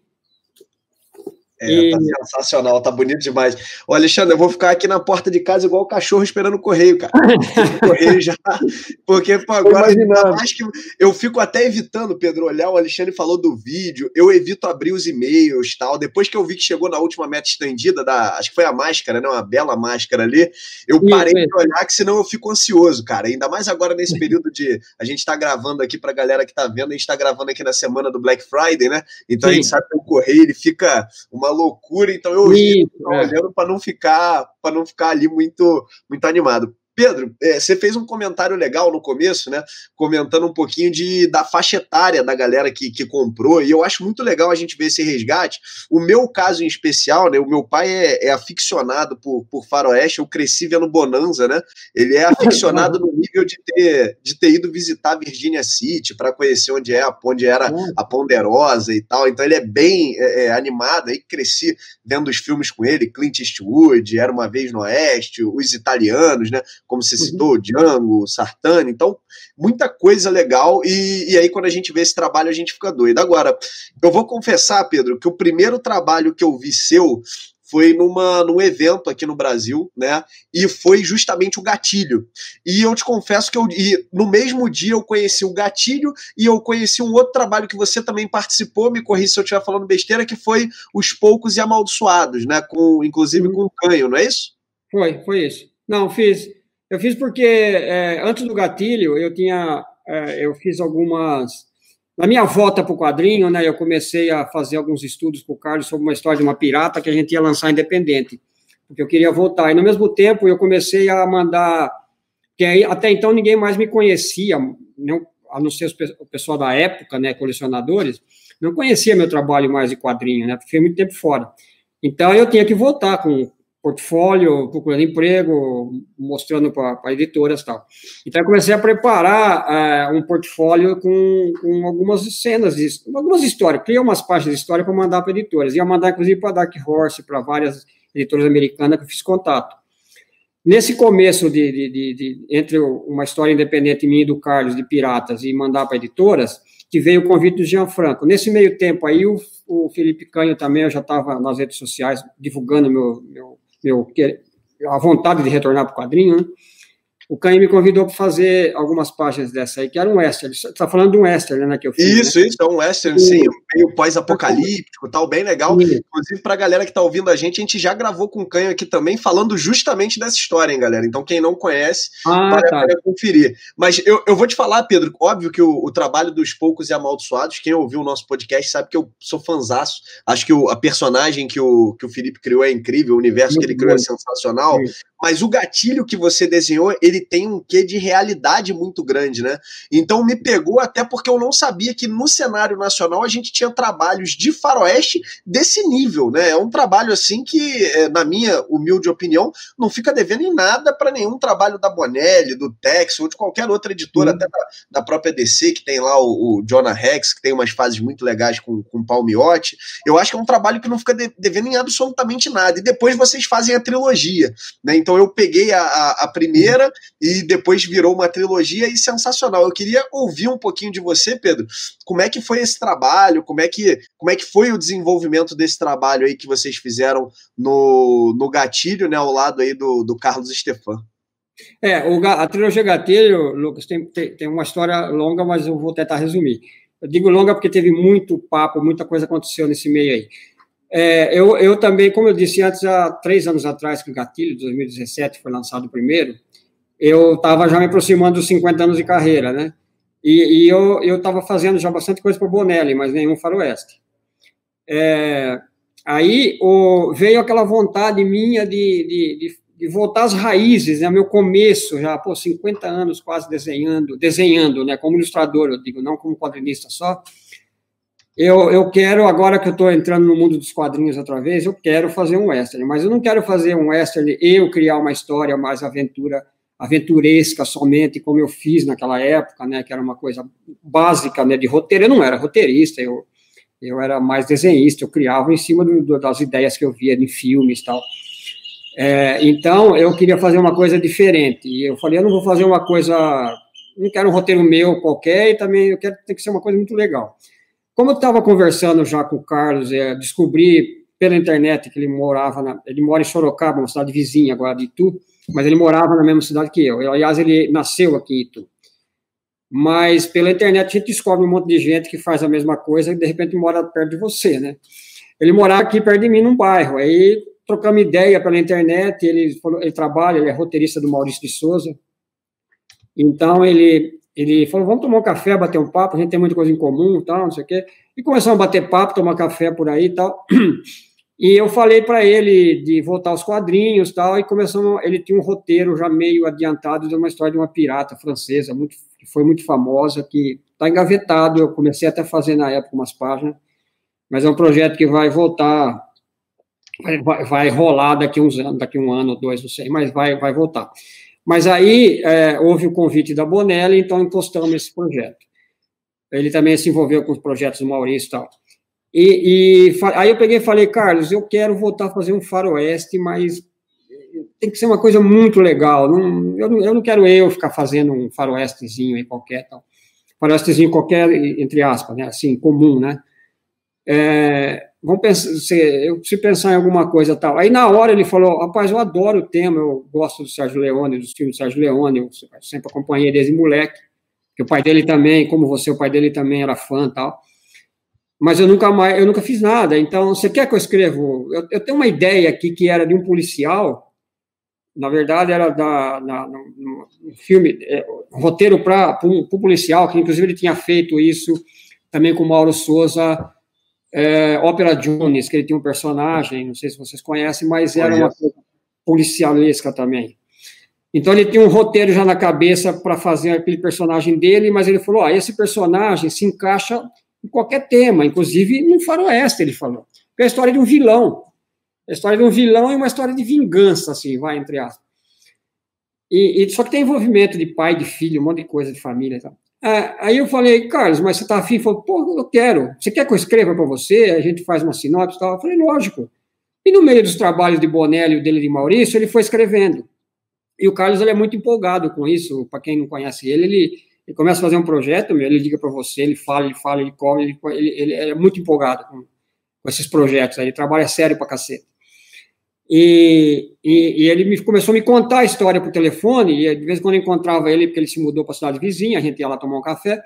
é, e... tá sensacional, tá bonito demais. Ô, Alexandre, eu vou ficar aqui na porta de casa igual o cachorro esperando o correio, cara. o correio já. Porque, pô, agora acho que eu fico até evitando, Pedro, olhar. O Alexandre falou do vídeo, eu evito abrir os e-mails tal. Depois que eu vi que chegou na última meta estendida, da, acho que foi a máscara, né? Uma bela máscara ali, eu parei de olhar, que senão eu fico ansioso, cara. Ainda mais agora nesse período de. A gente tá gravando aqui pra galera que tá vendo, a gente tá gravando aqui na semana do Black Friday, né? Então Sim. a gente sabe que o correio ele fica uma loucura, então eu Isso, é. olhando para não ficar para não ficar ali muito muito animado. Pedro, é, você fez um comentário legal no começo, né? Comentando um pouquinho de, da faixa etária da galera que, que comprou, e eu acho muito legal a gente ver esse resgate. O meu caso em especial, né? O meu pai é, é aficionado por, por Faroeste, eu cresci vendo Bonanza, né? Ele é aficionado no nível de ter, de ter ido visitar Virginia City para conhecer onde é, onde era a Ponderosa e tal. Então ele é bem é, é, animado, aí cresci vendo os filmes com ele, Clint Eastwood, Era Uma Vez no Oeste, os italianos, né? Como você uhum. citou, Django, Sartani, então muita coisa legal, e, e aí quando a gente vê esse trabalho a gente fica doido. Agora, eu vou confessar, Pedro, que o primeiro trabalho que eu vi seu foi numa, num evento aqui no Brasil, né? E foi justamente o gatilho. E eu te confesso que eu, e no mesmo dia eu conheci o gatilho e eu conheci um outro trabalho que você também participou, me corri se eu estiver falando besteira, que foi Os Poucos e Amaldiçoados, né? Com, inclusive com o Canho, não é isso? Foi, foi isso. Não, fiz. Eu fiz porque é, antes do gatilho eu tinha, é, eu fiz algumas, Na minha volta para o quadrinho, né, eu comecei a fazer alguns estudos com o Carlos sobre uma história de uma pirata que a gente ia lançar independente, porque eu queria voltar. E, no mesmo tempo, eu comecei a mandar... que aí, até então ninguém mais me conhecia, não, a não ser o pessoal da época, né, colecionadores, não conhecia meu trabalho mais de quadrinho, né, fiquei muito tempo fora. Então, eu tinha que voltar com portfólio, procurando emprego, mostrando para editoras e tal. Então, eu comecei a preparar uh, um portfólio com, com algumas cenas, algumas histórias. Criei umas páginas de história para mandar para editoras. Ia mandar, inclusive, para Dark Horse, para várias editoras americanas que eu fiz contato. Nesse começo de, de, de, de, entre uma história independente minha e do Carlos de Piratas e mandar para editoras, que veio o convite do Gianfranco. Nesse meio tempo aí, o, o Felipe Canho também, eu já estava nas redes sociais divulgando meu, meu meu, a vontade de retornar para o quadrinho, né? O Caim me convidou para fazer algumas páginas dessa aí, que era um western. Você está falando de um western, né, que eu fiz. Isso, né? isso, é um western, sim, meio pós-apocalíptico tal, bem legal. Sim. Inclusive, para a galera que está ouvindo a gente, a gente já gravou com o Caio aqui também, falando justamente dessa história, hein, galera. Então, quem não conhece, ah, tá. conferir. Mas eu, eu vou te falar, Pedro, óbvio que o, o, trabalho dos poucos e amaldiçoados, quem ouviu o nosso podcast sabe que eu sou fanzaço. Acho que o, a personagem que o, que o Felipe criou é incrível, o universo Muito que ele criou é bom. é sensacional. Sim mas o gatilho que você desenhou, ele tem um quê de realidade muito grande, né? Então me pegou até porque eu não sabia que no cenário nacional a gente tinha trabalhos de faroeste desse nível, né? É um trabalho assim que, é, na minha humilde opinião, não fica devendo em nada para nenhum trabalho da Bonelli, do Tex ou de qualquer outra editora, uhum. até da, da, própria DC, que tem lá o, o Jonah Rex, que tem umas fases muito legais com, com o Palmiotti. Eu acho que é um trabalho que não fica de, devendo em absolutamente nada. E depois vocês fazem a trilogia, né? Então eu peguei a, a, a primeira e depois virou uma trilogia e sensacional. Eu queria ouvir um pouquinho de você, Pedro. Como é que foi esse trabalho? Como é que, como é que foi o desenvolvimento desse trabalho aí que vocês fizeram no, no Gatilho, né, ao lado aí do, do Carlos Stefan? É, o, a trilogia Gatilho, Lucas, tem, tem, tem uma história longa, mas eu vou tentar resumir. Eu digo longa porque teve muito papo, muita coisa aconteceu nesse meio aí. É, eu, eu também, como eu disse antes, há três anos atrás, que o Gatilho, 2017, foi lançado o primeiro, eu estava já me aproximando dos 50 anos de carreira, né? E, e eu estava fazendo já bastante coisa para o Bonelli, mas nenhum faroeste. É, aí o, veio aquela vontade minha de, de, de, de, voltar às raízes, né? Meu começo, já, pô, 50 anos quase desenhando, desenhando, né? Como ilustrador, eu digo, não como quadrinista só, eu, eu quero, agora que eu estou entrando no mundo dos quadrinhos outra vez, eu quero fazer um western, mas eu não quero fazer um western, eu criar uma história mais aventura, aventuresca somente, como eu fiz naquela época, né, que era uma coisa básica, né, de roteiro, eu não era roteirista, eu, eu era mais desenhista, eu criava em cima do, das ideias que eu via em filmes e tal. É, então, eu queria fazer uma coisa diferente, e eu falei, eu não vou fazer uma coisa, não quero um roteiro meu qualquer, e também eu quero ter que ser uma coisa muito legal. Como eu estava conversando já com o Carlos, é, descobri pela internet que ele morava, na, ele mora em Sorocaba, uma cidade vizinha agora de Itu, mas ele morava na mesma cidade que eu. Aliás, ele nasceu aqui em Itu. Mas pela internet a gente descobre um monte de gente que faz a mesma coisa e de repente mora perto de você, né? Ele morava aqui perto de mim num bairro. Aí trocamos ideia pela internet. Ele, ele trabalha, ele é roteirista do Maurício de Souza. Então ele ele falou, vamos tomar um café, bater um papo, a gente tem muita coisa em comum, tal, não sei o quê. E começamos a bater papo, tomar café por aí e tal. E eu falei para ele de voltar aos quadrinhos tal, e começamos, ele tinha um roteiro já meio adiantado de uma história de uma pirata francesa, muito, que foi muito famosa, que está engavetado, eu comecei até a fazer na época umas páginas, mas é um projeto que vai voltar, vai, vai rolar daqui uns daqui um ano, dois, não sei, mas vai, vai voltar. Mas aí é, houve o convite da Bonelli, então encostamos esse projeto. Ele também se envolveu com os projetos do Maurício e tal. E, e aí eu peguei e falei, Carlos, eu quero voltar a fazer um faroeste, mas tem que ser uma coisa muito legal. Não, eu, não, eu não quero eu ficar fazendo um faroestezinho aí qualquer, tal. faroestezinho qualquer, entre aspas, né, assim, comum, né? É, vamos pensar, eu preciso pensar em alguma coisa tal. Aí na hora ele falou, rapaz, eu adoro o tema, eu gosto do Sérgio Leone, dos filmes do Sérgio Leone, eu sempre acompanhei desde moleque, que o pai dele também, como você, o pai dele também era fã tal. Mas eu nunca mais, eu nunca fiz nada. Então, você quer que eu escreva? Eu, eu tenho uma ideia aqui que era de um policial, na verdade era da, na, no, no filme, é, roteiro para um policial, que inclusive ele tinha feito isso também com o Mauro Souza, é, Ópera Jones, que ele tinha um personagem, não sei se vocês conhecem, mas era uma coisa policialesca também. Então ele tinha um roteiro já na cabeça para fazer aquele personagem dele, mas ele falou: ah, esse personagem se encaixa em qualquer tema, inclusive no faroeste, ele falou. é a história de um vilão. É a história de um vilão e uma história de vingança, assim, vai, entre aspas. E, e, só que tem envolvimento de pai, de filho, um monte de coisa de família e tal. É, aí eu falei, Carlos, mas você tá afim? Ele falou, pô, eu quero. Você quer que eu escreva para você? A gente faz uma sinopse e tal. Eu falei, lógico. E no meio dos trabalhos de Bonelli e dele de Maurício, ele foi escrevendo. E o Carlos ele é muito empolgado com isso. Para quem não conhece ele, ele, ele, começa a fazer um projeto, ele liga para você, ele fala, ele fala, ele come, ele, ele, ele é muito empolgado com, com esses projetos. Aí. Ele trabalha sério para cacete. E, e, e, ele me, começou a me contar a história por telefone, e de vez em quando eu encontrava ele, porque ele se mudou para a cidade vizinha, a gente ia lá tomar um café,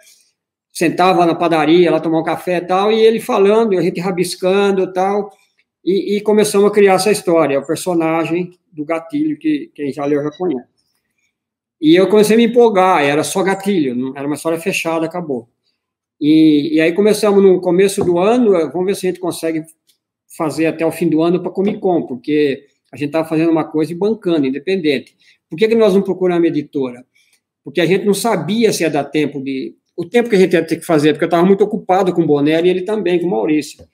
sentava na padaria, lá tomar um café e tal, e ele falando, a gente rabiscando tal, e, e começamos a criar essa história, o personagem do gatilho, que quem já leu já conhece. E eu comecei a me empolgar, era só gatilho, era uma história fechada, acabou. E, e aí começamos no começo do ano, vamos ver se a gente consegue fazer até o fim do ano para Comic Con, porque a gente estava fazendo uma coisa e bancando, independente. Por que, que nós não procuramos editora? Porque a gente não sabia se ia dar tempo de. O tempo que a gente ia ter que fazer, porque eu estava muito ocupado com o Bonelli e ele também, com o Maurício.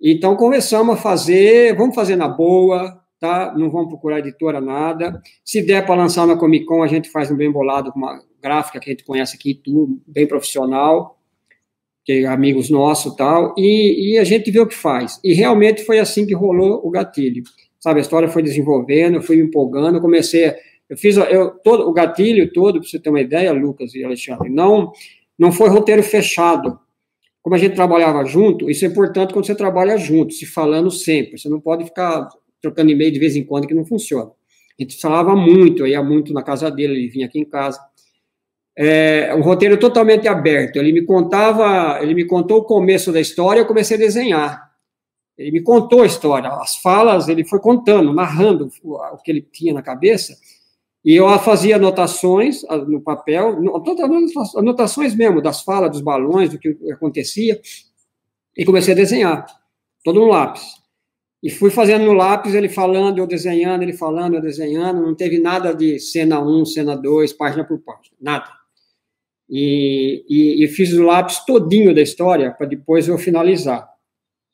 Então começamos a fazer, vamos fazer na boa, tá? Não vamos procurar editora nada. Se der para lançar na Comic Con, a gente faz um bem bolado com uma gráfica que a gente conhece aqui, tudo bem profissional que é amigos nossos tal, e, e a gente vê o que faz. E realmente foi assim que rolou o gatilho. Sabe, a história foi desenvolvendo, eu fui me empolgando, comecei, eu fiz eu, todo, o gatilho todo, para você ter uma ideia, Lucas e Alexandre, não, não foi roteiro fechado. Como a gente trabalhava junto, isso é importante quando você trabalha junto, se falando sempre, você não pode ficar trocando e-mail de vez em quando que não funciona. A gente falava muito, eu ia muito na casa dele, ele vinha aqui em casa é, um roteiro totalmente aberto. Ele me contava, ele me contou o começo da história, eu comecei a desenhar. Ele me contou a história, as falas, ele foi contando, narrando o que ele tinha na cabeça, e eu fazia anotações no papel, anotações mesmo, das falas, dos balões, do que acontecia, e comecei a desenhar, todo no lápis. E fui fazendo no lápis, ele falando, eu desenhando, ele falando, eu desenhando, não teve nada de cena 1, cena 2, página por página, nada e, e, e fiz o lápis todinho da história para depois eu finalizar.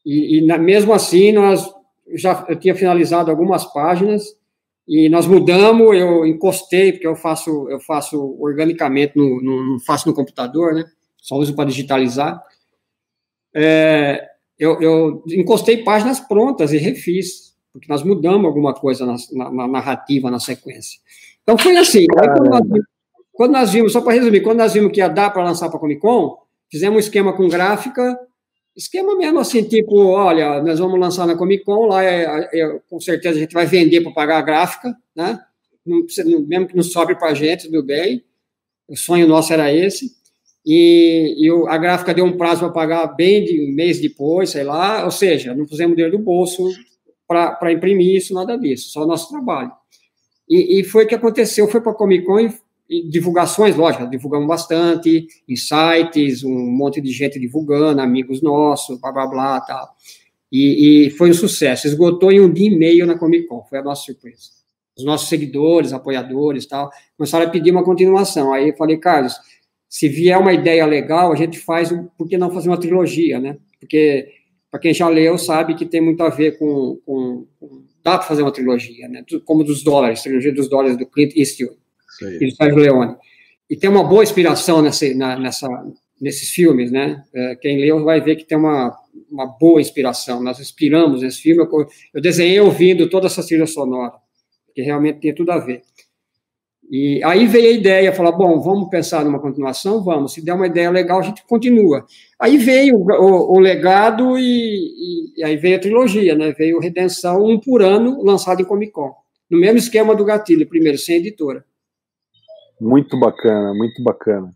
E, e na, mesmo assim, nós já eu tinha finalizado algumas páginas e nós mudamos, eu encostei, porque eu faço, eu faço organicamente, no, no não faço no computador, né? Só uso para digitalizar. É, eu, eu, encostei páginas prontas e refiz, porque nós mudamos alguma coisa na, na, na narrativa, na sequência. Então foi assim. Aí, quando nós, quando nós vimos, só para resumir, quando nós vimos que ia dar para lançar para a Comic Con, fizemos um esquema com gráfica, esquema mesmo assim, tipo, olha, nós vamos lançar na Comic Con, lá é, é, com certeza a gente vai vender para pagar a gráfica, né? Não, mesmo que não sobre para a gente, tudo bem. O sonho nosso era esse. E, e a gráfica deu um prazo para pagar bem de um mês depois, sei lá, ou seja, não pusemos dinheiro do bolso para imprimir isso, nada disso, só nosso trabalho. E, e foi o que aconteceu, foi para a Comic Con e divulgações, lógico, divulgamos bastante, sites, um monte de gente divulgando, amigos nossos, blá, blá, blá, tal. E, e foi um sucesso, esgotou em um dia e meio na Comic Con, foi a nossa surpresa. Os nossos seguidores, apoiadores, tal, começaram a pedir uma continuação. Aí eu falei, Carlos, se vier uma ideia legal, a gente faz, por que não fazer uma trilogia, né? Porque, para quem já leu, sabe que tem muito a ver com, com, com dá para fazer uma trilogia, né? Como dos dólares, trilogia dos dólares do Clint Eastwood e do Sérgio Leone. E tem uma boa inspiração nessa, na, nessa, nesses filmes, né? É, quem leu vai ver que tem uma, uma boa inspiração. Nós inspiramos nesse filme. Eu, eu desenhei ouvindo toda essa trilha sonora, que realmente tem tudo a ver. E aí veio a ideia, falar, bom, vamos pensar numa continuação? Vamos. Se der uma ideia legal, a gente continua. Aí veio o, o, legado e, e, aí veio a trilogia, né? Veio Redenção, um por ano, lançado em Comic Con. No mesmo esquema do Gatilho, primeiro, sem editora. Muito bacana, muito bacana.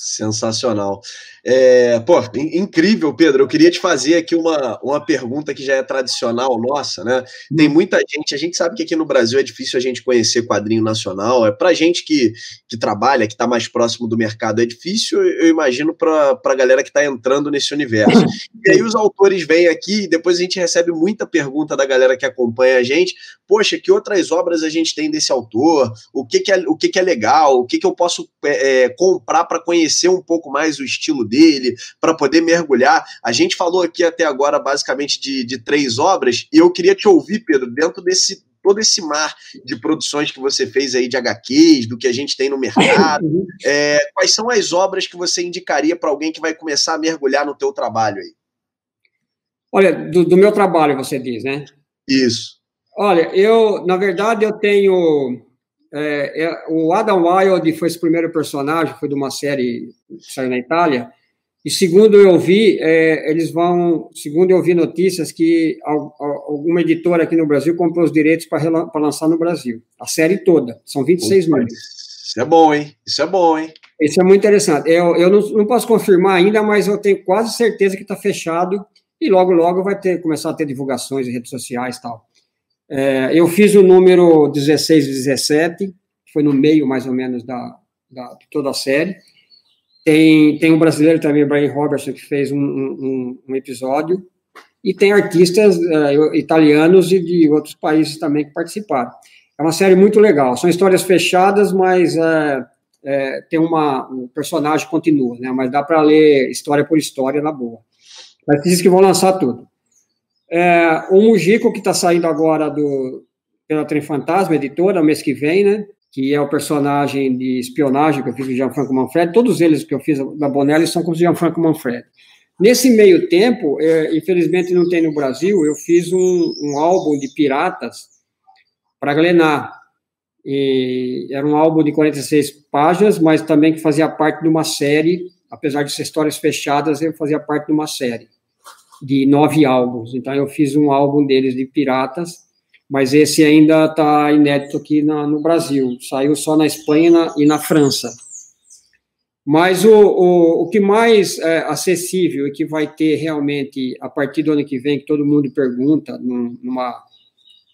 Sensacional. É, pô, incrível, Pedro. Eu queria te fazer aqui uma, uma pergunta que já é tradicional nossa, né? Tem muita gente, a gente sabe que aqui no Brasil é difícil a gente conhecer quadrinho nacional. É pra gente que, que trabalha, que está mais próximo do mercado, é difícil, eu imagino, para a galera que está entrando nesse universo. E aí os autores vêm aqui e depois a gente recebe muita pergunta da galera que acompanha a gente. Poxa, que outras obras a gente tem desse autor? O que, que, é, o que, que é legal? O que, que eu posso é, é comprar para conhecer? Conhecer um pouco mais o estilo dele, para poder mergulhar. A gente falou aqui até agora basicamente de, de três obras, e eu queria te ouvir, Pedro, dentro desse todo esse mar de produções que você fez aí de HQs, do que a gente tem no mercado. Uhum. É, quais são as obras que você indicaria para alguém que vai começar a mergulhar no teu trabalho aí? Olha, do, do, meu trabalho, você diz, né? Isso. Olha, eu, na verdade, eu tenho é, é, o Adam Wilde foi esse primeiro personagem, foi de uma série que saiu na Itália. E segundo eu vi, é, eles vão, segundo eu vi notícias que alguma editora aqui no Brasil comprou os direitos para lançar no Brasil, a série toda. São 26 números. Isso é bom, hein? Isso é bom, hein? Isso é muito interessante. Eu, eu não, não posso confirmar ainda, mas eu tenho quase certeza que está fechado e logo, logo vai ter começar a ter divulgações em redes sociais e tal. É, eu fiz o número 16 e 17, que foi no meio, mais ou menos, da, da, de toda a série. Tem, tem um brasileiro também, Brian Robertson, que fez um, um, um episódio. E tem artistas uh, italianos e de outros países também que participaram. É uma série muito legal. São histórias fechadas, mas uh, tem uma. O personagem continua, né? Mas dá para ler história por história na boa. Mas diz que vão lançar tudo. É, o Mujico, que está saindo agora do, pela Trem Fantasma, editora, mês que vem, né? Que é o personagem de espionagem que eu fiz com o Gianfranco Manfred. Todos eles que eu fiz na Bonelli são com o Gianfranco Manfred. Nesse meio tempo, é, infelizmente não tem no Brasil, eu fiz um, um álbum de piratas para Glenar. E era um álbum de 46 páginas, mas também que fazia parte de uma série, apesar de ser histórias fechadas, eu fazia parte de uma série de nove álbuns. Então eu fiz um álbum deles de piratas, mas esse ainda está inédito aqui na, no Brasil. Saiu só na Espanha e na, e na França. Mas o, o, o que mais é, acessível e que vai ter realmente a partir do ano que vem, que todo mundo pergunta, numa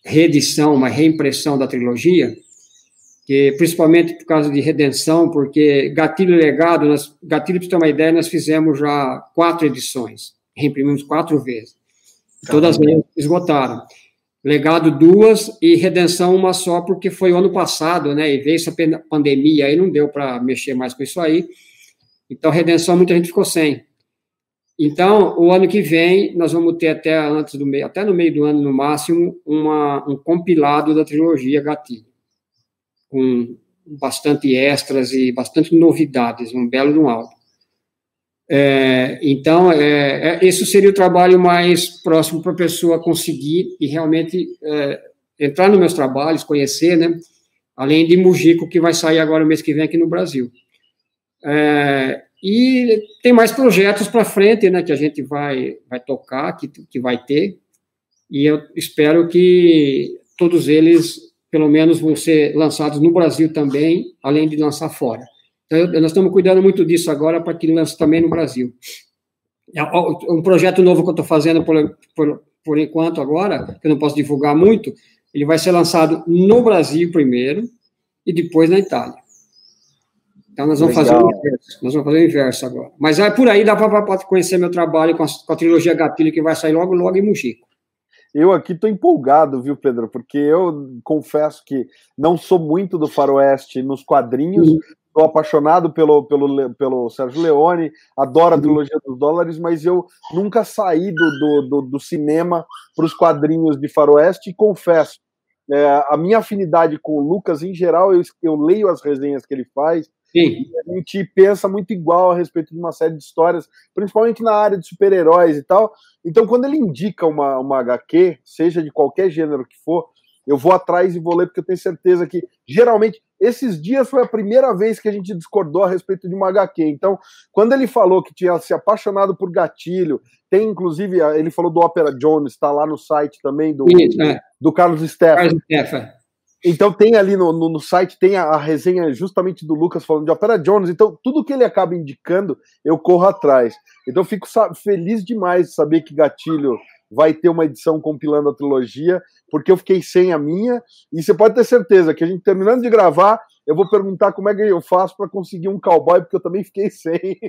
reedição, uma reimpressão da trilogia, que principalmente por causa de redenção, porque Gatilho Legado, nós, Gatilho, para ter uma ideia, nós fizemos já quatro edições reimprimimos quatro vezes. Todas elas esgotaram. Legado duas e redenção uma só, porque foi o ano passado, né? E veio essa pandemia aí, não deu para mexer mais com isso aí. Então, redenção, muita gente ficou sem. Então, o ano que vem, nós vamos ter até antes do meio, até no meio do ano, no máximo, uma, um compilado da trilogia Gatilho, com bastante extras e bastante novidades, um belo um álbum. É, então, é, é, esse seria o trabalho mais próximo para a pessoa conseguir e realmente é, entrar nos meus trabalhos, conhecer, né? Além de Mujico, que vai sair agora no mês que vem aqui no Brasil. É, e tem mais projetos para frente, né? Que a gente vai, vai tocar, que, que vai ter. E eu espero que todos eles, pelo menos, vão ser lançados no Brasil também, além de lançar fora. Então, nós estamos cuidando muito disso agora para que lance também no Brasil. É um projeto novo que eu estou fazendo por, por, por enquanto agora, que eu não posso divulgar muito, ele vai ser lançado no Brasil primeiro e depois na Itália. Então nós vamos Legal. fazer o inverso. Nós vamos fazer o inverso agora. Mas é por aí dá para conhecer meu trabalho com a, com a, trilogia Gatilho que vai sair logo logo em Muxico. Eu aqui estou empolgado, viu, Pedro? Porque eu confesso que não sou muito do faroeste nos quadrinhos, Estou apaixonado pelo, pelo, pelo Sérgio Leone, adoro a trilogia dos dólares, mas eu nunca saí do, do, do, do cinema para os quadrinhos de faroeste e confesso, é, a minha afinidade com o Lucas, em geral, eu, eu leio as resenhas que ele faz, Sim. a gente pensa muito igual a respeito de uma série de histórias, principalmente na área de super-heróis e tal. Então, quando ele indica uma, uma HQ, seja de qualquer gênero que for, eu vou atrás e vou ler, porque eu tenho certeza que, geralmente, esses dias foi a primeira vez que a gente discordou a respeito de uma HQ. Então, quando ele falou que tinha se apaixonado por gatilho, tem inclusive, ele falou do Opera Jones, está lá no site também do, Isso, é. do Carlos Stefan. Então tem ali no, no, no site, tem a, a, resenha justamente do Lucas falando de Opera Jones, então tudo que ele acaba indicando, eu corro atrás. Então eu fico feliz demais de saber que Gatilho vai ter uma edição compilando a trilogia, porque eu fiquei sem a minha, e você pode ter certeza que a gente terminando de gravar, eu vou perguntar como é que eu faço para conseguir um cowboy, porque eu também fiquei sem.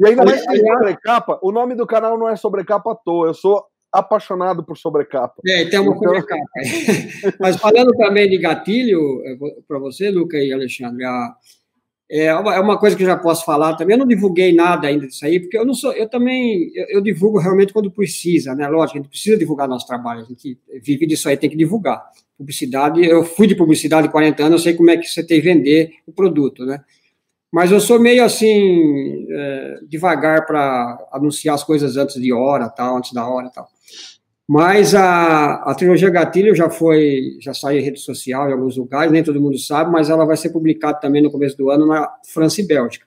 e ainda mais que sobrecapa, o nome do canal não é sobrecapa à toa, eu sou apaixonado por sobrecapa. É, tem uma então... sobrecapa. Mas falando também de gatilho, para você, Luca e Alexandre, a, é uma, é uma coisa que eu já posso falar também. Eu não divulguei nada ainda disso aí, porque eu não sou. Eu também eu, eu divulgo realmente quando precisa, né? Lógico, a gente precisa divulgar nosso trabalho. A gente vive disso aí, tem que divulgar. Publicidade, eu fui de publicidade 40 anos, eu sei como é que você tem que vender o produto, né? Mas eu sou meio assim, é, devagar para anunciar as coisas antes de hora, tal, antes da hora, tal. Mas a, a trilogia Gatilho já foi, já saiu em rede social em alguns lugares, nem todo mundo sabe, mas ela vai ser publicada também no começo do ano na França e Bélgica.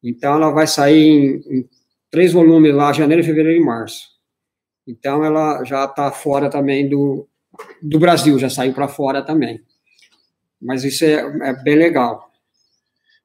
Então ela vai sair em, em três volumes lá, janeiro, fevereiro e março. Então ela já está fora também do, do Brasil, já saiu para fora também. Mas isso é, é bem legal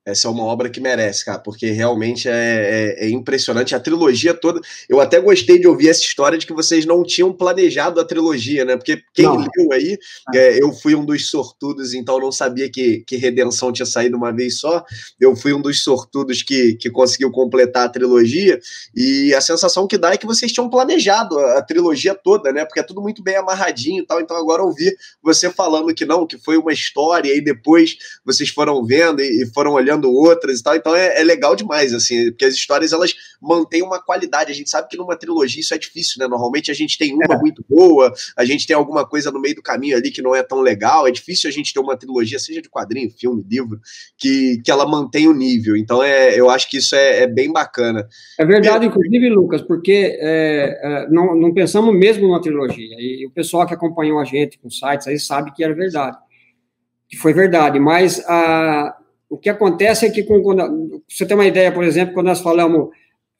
essa é uma obra que merece, cara, porque realmente é, é, é, impressionante. A trilogia toda. Eu até gostei de ouvir essa história de que vocês não tinham planejado a trilogia, né? Porque quem não. leu aí, ah. é, eu fui um dos sortudos, então não sabia que, que Redenção tinha saído uma vez só. Eu fui um dos sortudos que, que conseguiu completar a trilogia. E a sensação que dá é que vocês tinham planejado a, a trilogia toda, né? Porque é tudo muito bem amarradinho e tal. Então agora ouvir você falando que não, que foi uma história, e depois vocês foram vendo e, e foram olhando criando outras e tal. Então é, é, legal demais, assim, porque as histórias elas mantêm uma qualidade. A gente sabe que numa trilogia isso é difícil, né? Normalmente a gente tem uma é. muito boa, a gente tem alguma coisa no meio do caminho ali que não é tão legal. É difícil a gente ter uma trilogia, seja de quadrinho, filme, livro, que, que ela mantém o nível. Então é, eu acho que isso é, é bem bacana. É verdade, inclusive, Lucas, porque é, é, não, não pensamos mesmo numa trilogia. E o pessoal que acompanhou a gente com sites aí sabe que era verdade que foi verdade, mas a, o que acontece é que, quando, você tem uma ideia, por exemplo, quando nós falamos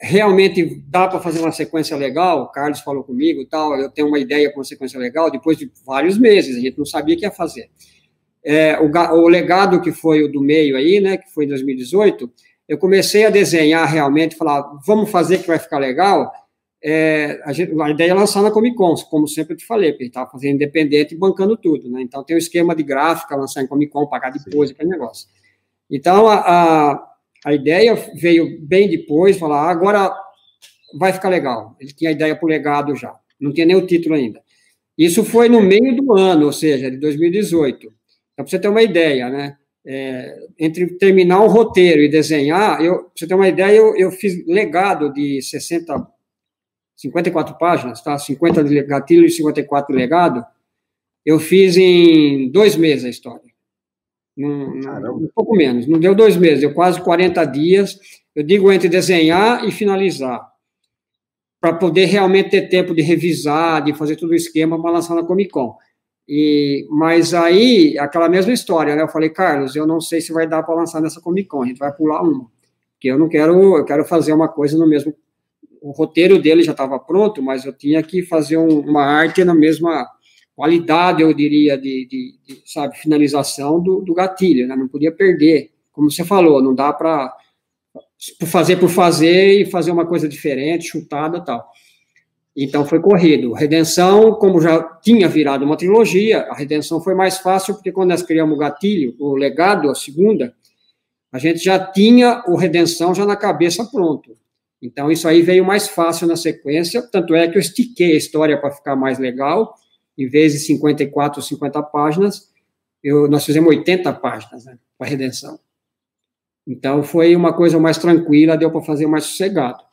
realmente dá para fazer uma sequência legal, o Carlos falou comigo e tal, eu tenho uma ideia com uma sequência legal, depois de vários meses, a gente não sabia o que ia fazer. É, o, o, legado que foi o do meio aí, né, que foi em 2018, eu comecei a desenhar realmente, falar, vamos fazer que vai ficar legal, é, a, gente, a, ideia é lançar na Comic Con, como sempre eu te falei, porque estava fazendo independente e bancando tudo, né, então tem o esquema de gráfica, lançar em Comic Con, pagar depois, aquele negócio. Então, a, a, a ideia veio bem depois, falar, ah, agora vai ficar legal. Ele tinha a ideia para o legado já, não tinha nem o título ainda. Isso foi no meio do ano, ou seja, de 2018. Então, para você ter uma ideia, né? É, entre terminar um roteiro e desenhar, eu, para você ter uma ideia, eu, eu fiz legado de 60, 54 páginas, tá? 50 de gatilho e 54 de legado. Eu fiz em dois meses a história. Um, um, pouco menos, não deu dois meses, deu quase 40 dias. Eu digo entre desenhar e finalizar, para poder realmente ter tempo de revisar, de fazer todo o esquema para lançar na Comic Con. E, mas aí, aquela mesma história, né? Eu falei, Carlos, eu não sei se vai dar para lançar nessa Comic Con, a gente vai pular uma. Porque eu não quero, eu quero fazer uma coisa no mesmo. O roteiro dele já estava pronto, mas eu tinha que fazer um, uma arte na mesma qualidade, eu diria, de, de, de sabe, finalização do, do gatilho, né? Não podia perder. Como você falou, não dá para fazer por fazer e fazer uma coisa diferente, chutada tal. Então foi corrido. Redenção, como já tinha virado uma trilogia, a Redenção foi mais fácil porque quando nós criamos o gatilho, o legado, a segunda, a gente já tinha o Redenção já na cabeça pronto. Então isso aí veio mais fácil na sequência, tanto é que eu estiquei a história para ficar mais legal em vez de 54 ou 50 páginas, eu, nós fizemos 80 páginas né, para redenção. Então, foi uma coisa mais tranquila, deu para fazer mais sossegado.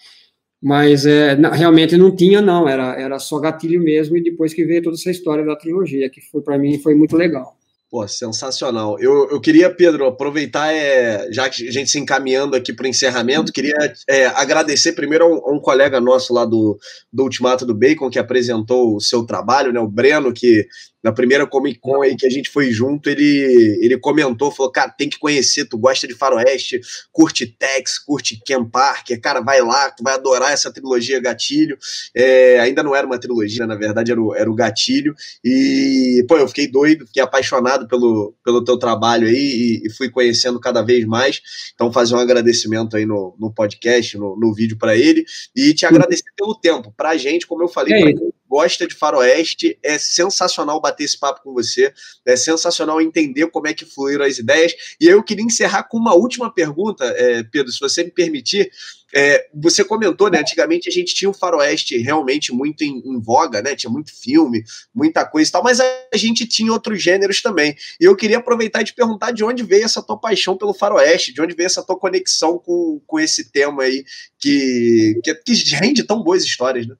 Mas é, realmente não tinha, não, era, era só gatilho mesmo, e depois que veio toda essa história da trilogia, que foi para mim foi muito legal. Pô, sensacional. Eu, eu queria, Pedro, aproveitar, é, já que a gente se encaminhando aqui para o encerramento, queria é, agradecer primeiro a um, a um, colega nosso lá do, do Ultimato do Bacon, que apresentou o seu trabalho, né, o Breno, que na primeira Comic Con aí que a gente foi junto, ele, ele comentou, falou, cara, tem que conhecer, tu gosta de faroeste, curte Tex, curte Ken Parker, cara, vai lá, tu vai adorar essa trilogia Gatilho, é, ainda não era uma trilogia, na verdade era o, era o Gatilho, e, pô, eu fiquei doido, fiquei apaixonado pelo, pelo teu trabalho aí e, e fui conhecendo cada vez mais, então fazer um agradecimento aí no, no podcast, no, no vídeo para ele, e te agradecer pelo tempo, pra gente, como eu falei, é pra gosta de faroeste, é sensacional bater esse papo com você, é sensacional entender como é que fluíram as ideias. E eu queria encerrar com uma última pergunta, é, Pedro, se você me permitir. É, você comentou, né? Antigamente a gente tinha um faroeste realmente muito em, em, voga, né? Tinha muito filme, muita coisa e tal, mas a gente tinha outros gêneros também. E eu queria aproveitar e te perguntar de onde veio essa tua paixão pelo faroeste, de onde veio essa tua conexão com, com esse tema aí que, que, que rende tão boas histórias, né?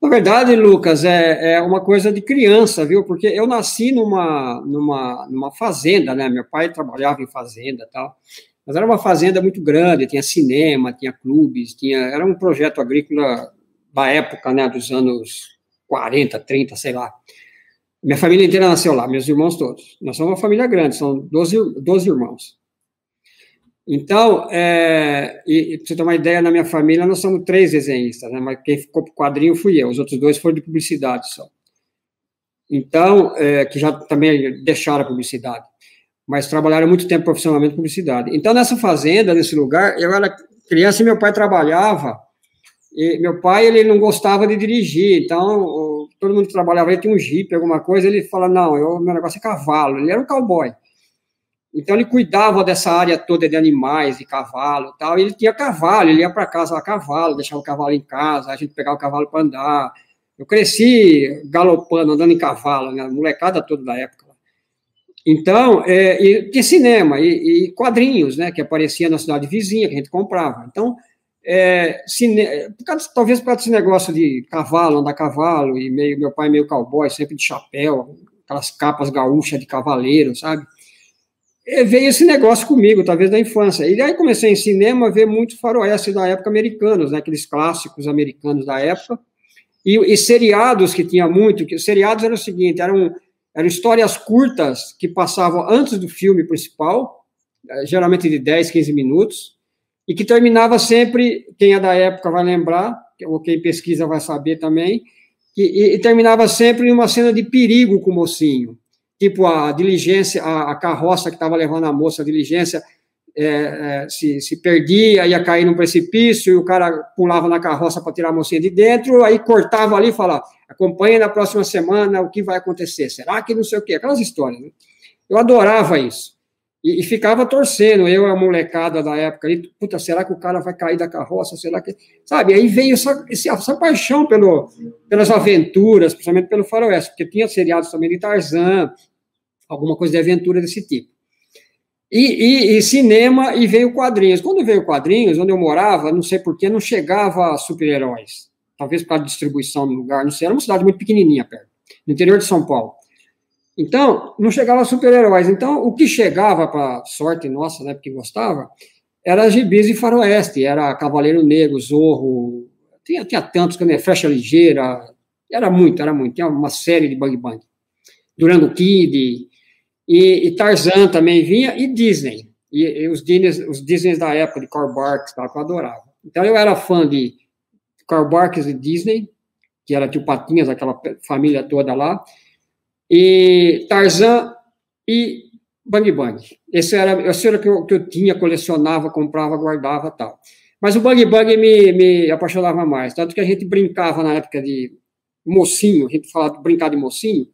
Na verdade, Lucas, é, é uma coisa de criança, viu? Porque eu nasci numa, numa, numa fazenda, né? Meu pai trabalhava em fazenda e tal. Mas era uma fazenda muito grande, tinha cinema, tinha clubes, tinha, era um projeto agrícola da época, né, dos anos 40, 30, sei lá. Minha família inteira nasceu lá, meus irmãos todos. Nós somos uma família grande, são 12, 12 irmãos. Então, é, e, para você ter uma ideia, na minha família nós somos três desenhistas, né? mas quem ficou para o quadrinho fui eu, os outros dois foram de publicidade só. Então, é, que já também deixaram a publicidade, mas trabalharam muito tempo profissionalmente publicidade. Então, nessa fazenda, nesse lugar, eu era criança e meu pai trabalhava, e meu pai, ele não gostava de dirigir, então, todo mundo trabalhava, ele tinha um jipe, alguma coisa, ele fala, não, eu, meu negócio é cavalo, ele era um cowboy. Então ele cuidava dessa área toda de animais, de cavalo, tal. Ele tinha cavalo, ele ia para casa a cavalo, deixava o cavalo em casa, a gente pegava o cavalo para andar. Eu cresci galopando, andando em cavalo, né, molecada toda da época. Então, é, e tinha cinema e, e, quadrinhos, né, que aparecia na cidade vizinha, que a gente comprava. Então, é, cine... por causa, talvez por causa desse negócio de cavalo, andar cavalo, e meio, meu pai meio cowboy, sempre de chapéu, aquelas capas gaúchas de cavaleiro, sabe? Veio esse negócio comigo, talvez da infância. E aí comecei em cinema a ver muito faroeste da época americanos, né, aqueles clássicos americanos da época, e, e seriados que tinha muito, que seriados eram o seguinte, eram, eram histórias curtas que passavam antes do filme principal, eh, geralmente de 10, 15 minutos, e que terminava sempre, quem é da época vai lembrar, ou quem pesquisa vai saber também, e, e terminava sempre em uma cena de perigo com o mocinho tipo a diligência, a, a carroça que estava levando a moça, a diligência, é, é, se, se perdia, ia cair num precipício, e o cara pulava na carroça para tirar a mocinha de dentro, aí cortava ali e falava, acompanhe na próxima semana o que vai acontecer, será que não sei o quê, aquelas histórias. Né? Eu adorava isso. E, e, ficava torcendo, eu, a molecada da época, ali, puta, será que o cara vai cair da carroça, será que... Sabe, aí veio essa, essa paixão pelo, pelas aventuras, principalmente pelo faroeste, porque tinha seriados também de Tarzan, alguma coisa de aventura desse tipo. E, e, e, cinema, e veio quadrinhos. Quando veio quadrinhos, onde eu morava, não sei porquê, não chegava super-heróis. Talvez por causa de distribuição no lugar, não sei. Era uma cidade muito pequenininha perto, no interior de São Paulo. Então, não chegava super-heróis. Então, o que chegava, para sorte nossa, né, porque gostava, era gibis e faroeste. Era Cavaleiro Negro, Zorro, tinha, tinha tantos, né, Flecha Ligeira, era muito, era muito. Tinha uma série de Bang Bang. Durando Kid, e, e, Tarzan também vinha, e Disney. E, e os, Disney, os Disney da época, de Carl Barks, que eu adorava. Então eu era fã de Carl Barks e Disney, que era tio Patinhas, aquela família toda lá, e Tarzan e Bang Bang. Esse era, esse era que, eu, que eu tinha, colecionava, comprava, guardava tal. Mas o Bang Bang me, me apaixonava mais, tanto que a gente brincava na época de mocinho, a gente falava de brincar de mocinho,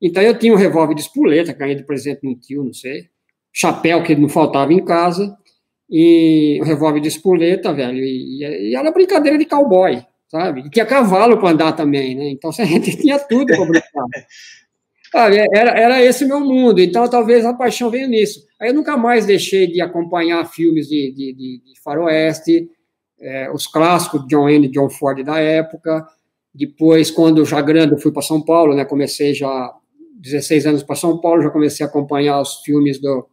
então eu tinha um revólver de espoleta, ganhei de presente no tio, não sei, chapéu que não faltava em casa, e um revólver de espoleta, velho, e, e era brincadeira de cowboy, sabe? E tinha cavalo para andar também, né? Então a gente tinha tudo para brincar. Sabe, era, era esse meu mundo, então talvez a paixão veio nisso. Aí eu nunca mais deixei de acompanhar filmes de, de, de, de faroeste, é, os clássicos de John Wayne e John Ford da época. Depois, quando já grande, eu fui para São Paulo, né? Comecei já 16 anos para São Paulo, já comecei a acompanhar os filmes do.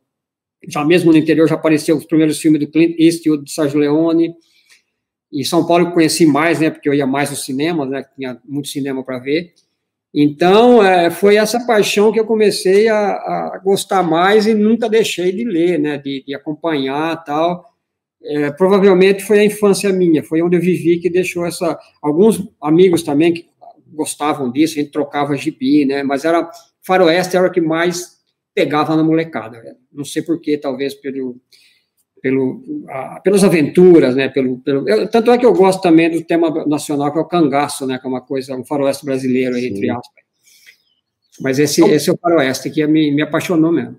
Já mesmo no interior já apareceu os primeiros filmes do Clint Eastwood, do Sérgio Leone. Em São Paulo eu conheci mais, né? Porque eu ia mais no cinema, né? Tinha muito cinema para ver. Então, é, foi essa paixão que eu comecei a, a, gostar mais e nunca deixei de ler, né, de, de acompanhar tal. É, provavelmente foi a infância minha, foi onde eu vivi que deixou essa. Alguns amigos também que gostavam disso, a gente trocava gibi, né, mas era. Faroeste era o que mais pegava na molecada. Né? Não sei porquê, talvez pelo, pelo, a, pelas aventuras, né? Pelo, pelo eu, tanto é que eu gosto também do tema nacional, que é o cangaço, né? Que é uma coisa, um faroeste brasileiro, aí, entre aspas. Mas esse, então, esse é o faroeste que me, me apaixonou mesmo.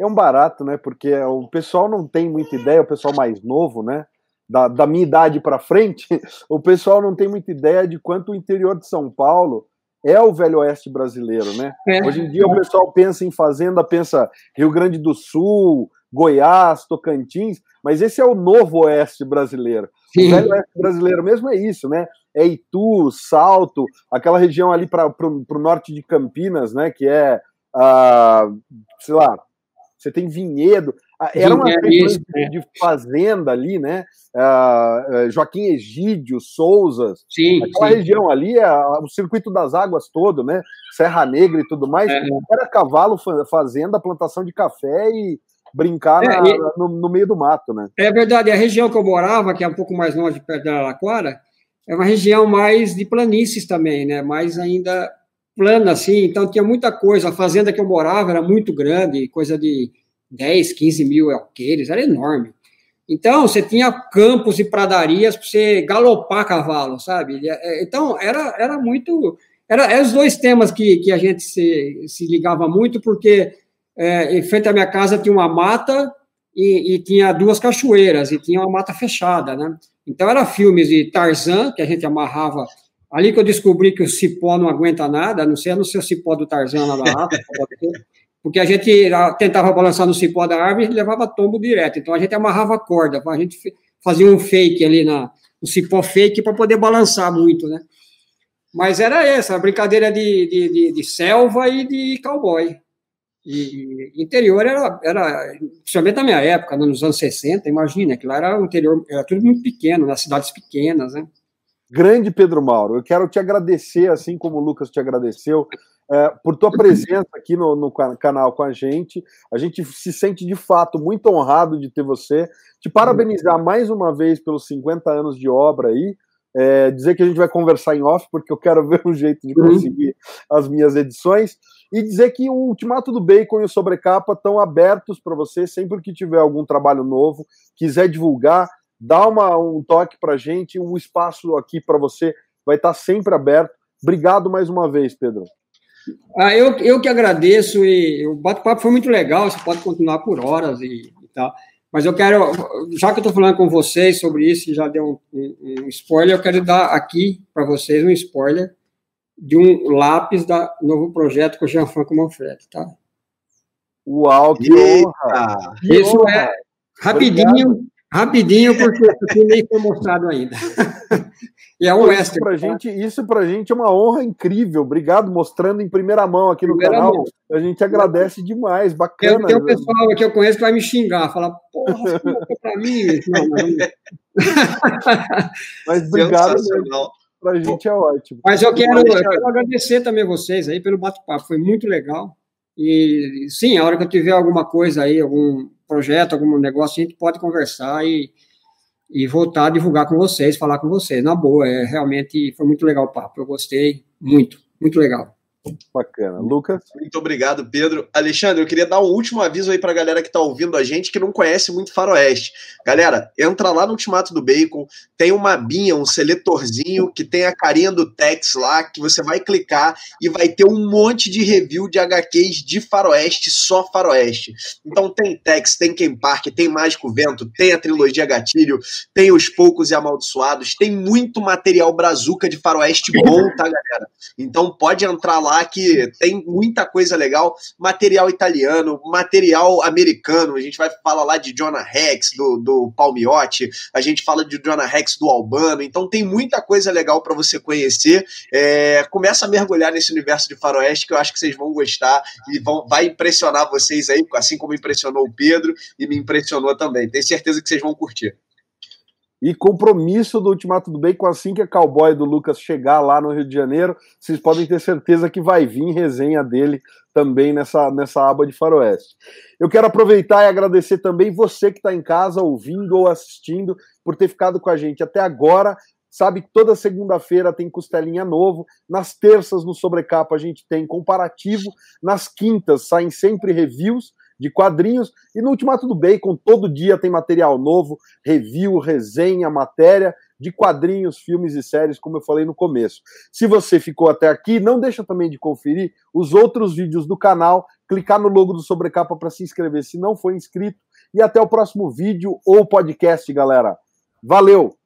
É um barato, né? Porque o pessoal não tem muita ideia, o pessoal mais novo, né? Da, da minha idade para frente, o pessoal não tem muita ideia de quanto o interior de São Paulo é o velho oeste brasileiro, né? É. Hoje em dia o pessoal pensa em fazenda, pensa Rio Grande do Sul, Goiás, Tocantins, mas esse é o novo oeste brasileiro. Sim. O velho oeste brasileiro mesmo é isso, né? É Itu, Salto, aquela região ali para o norte de Campinas, né? Que é, uh, sei lá, você tem vinhedo. Ah, era uma região é. de fazenda ali, né? Uh, Joaquim Egídio, Souza. Sim, aquela sim. região ali, é o circuito das águas todo, né? Serra Negra e tudo mais. É. Era cavalo, fazenda, plantação de café e, brincar é, na, e... no, no, meio do mato, né? É verdade, a região que eu morava, que é um pouco mais longe, perto da Araraquara, é uma região mais de planícies também, né? Mais ainda plana, assim, então tinha muita coisa. A fazenda que eu morava era muito grande, coisa de 10, 15 mil alqueires, era enorme. Então, você tinha campos e pradarias para você galopar cavalo, sabe? É, então, era, era muito. Era, eram os dois temas que, que a gente se, se ligava muito, porque é, em frente à minha casa tinha uma mata e, e, tinha duas cachoeiras, e tinha uma mata fechada, né? Então, era filmes de Tarzan, que a gente amarrava. Ali que eu descobri que o cipó não aguenta nada, não sei, não sei o cipó do Tarzan lá da mata, porque a gente tentava balançar no cipó da árvore e levava tombo direto. Então, a gente amarrava a corda, a gente fazia um fake ali na, no cipó fake para poder balançar muito, né? Mas era essa, a brincadeira de, de, de, de selva e de cowboy. E, interior era, era, principalmente na minha época, nos anos 60, imagina, que lá era o interior, era tudo muito pequeno, nas cidades pequenas, né? Grande Pedro Mauro, eu quero te agradecer, assim como o Lucas te agradeceu, é, por tua presença aqui no, no, canal com a gente. A gente se sente de fato muito honrado de ter você. Te parabenizar mais uma vez pelos 50 anos de obra aí. É, dizer que a gente vai conversar em off, porque eu quero ver um jeito de uhum. conseguir as minhas edições e dizer que o Ultimato do Bacon e o Sobrecapa estão abertos para você sempre que tiver algum trabalho novo, quiser divulgar, dá uma, um toque para a gente, o um espaço aqui para você vai estar tá sempre aberto. Obrigado mais uma vez, Pedro. Ah, eu, eu que agradeço e o bate-papo foi muito legal, você pode continuar por horas e, e tal. Mas eu quero, já que eu estou falando com vocês sobre isso, já deu um, um, um spoiler, eu quero dar aqui para vocês um spoiler de um lápis da novo projeto com o Jean-Franco Manfred, tá? Uau, que honra! Isso honra. é rapidinho, Obrigado. rapidinho, porque isso nem foi mostrado ainda. e é um Pô, extra. Isso pra, tá? gente, isso pra gente é uma honra incrível. Obrigado, mostrando em primeira mão aqui no primeira canal. Mão. A gente agradece demais, bacana. Tem, um pessoal que eu conheço que vai me xingar, falar, porra, você pra mim. Não. Mas obrigado. Mesmo. Para a gente é ótimo. Mas eu quero, eu quero agradecer também vocês aí pelo bate-papo, foi muito legal. E sim, a hora que eu tiver alguma coisa aí, algum projeto, algum negócio, a gente pode conversar e, e voltar a divulgar com vocês, falar com vocês. Na boa, é, realmente foi muito legal o papo, eu gostei muito, muito legal. Bacana. Lucas? Muito obrigado, Pedro. Alexandre, eu queria dar um último aviso aí para a galera que está ouvindo a gente que não conhece muito Faroeste. Galera, entra lá no Ultimato do Bacon, tem uma binha, um seletorzinho que tem a carinha do Tex lá, que você vai clicar e vai ter um monte de review de HQs de Faroeste, só Faroeste. Então tem Tex, tem Ken Park, tem Mágico Vento, tem a trilogia Gatilho, tem Os Poucos e Amaldiçoados, tem muito material brazuca de Faroeste bom, tá, galera? Então pode entrar lá que tem muita coisa legal, material italiano, material americano, a gente vai falar lá de Jonah Rex, do, do Palmiotti, a gente fala de Jonah Rex do Albano, então tem muita coisa legal para você conhecer, é, começa a mergulhar nesse universo de faroeste que eu acho que vocês vão gostar e vão, vai impressionar vocês aí, assim como impressionou o Pedro e me impressionou também, tenho certeza que vocês vão curtir. E compromisso do Ultimato do Bacon, assim que a cowboy do Lucas chegar lá no Rio de Janeiro, vocês podem ter certeza que vai vir resenha dele também nessa, nessa aba de Faroeste. Eu quero aproveitar e agradecer também você que está em casa, ouvindo ou assistindo, por ter ficado com a gente até agora. Sabe que toda segunda-feira tem costelinha novo, nas terças no Sobrecapa a gente tem comparativo, nas quintas saem sempre reviews de quadrinhos. E no Ultimato do Bacon, todo dia tem material novo, review, resenha, matéria de quadrinhos, filmes e séries, como eu falei no começo. Se você ficou até aqui, não deixa também de conferir os outros vídeos do canal, clicar no logo do Sobrecapa para se inscrever se não for inscrito. E até o próximo vídeo ou podcast, galera. Valeu!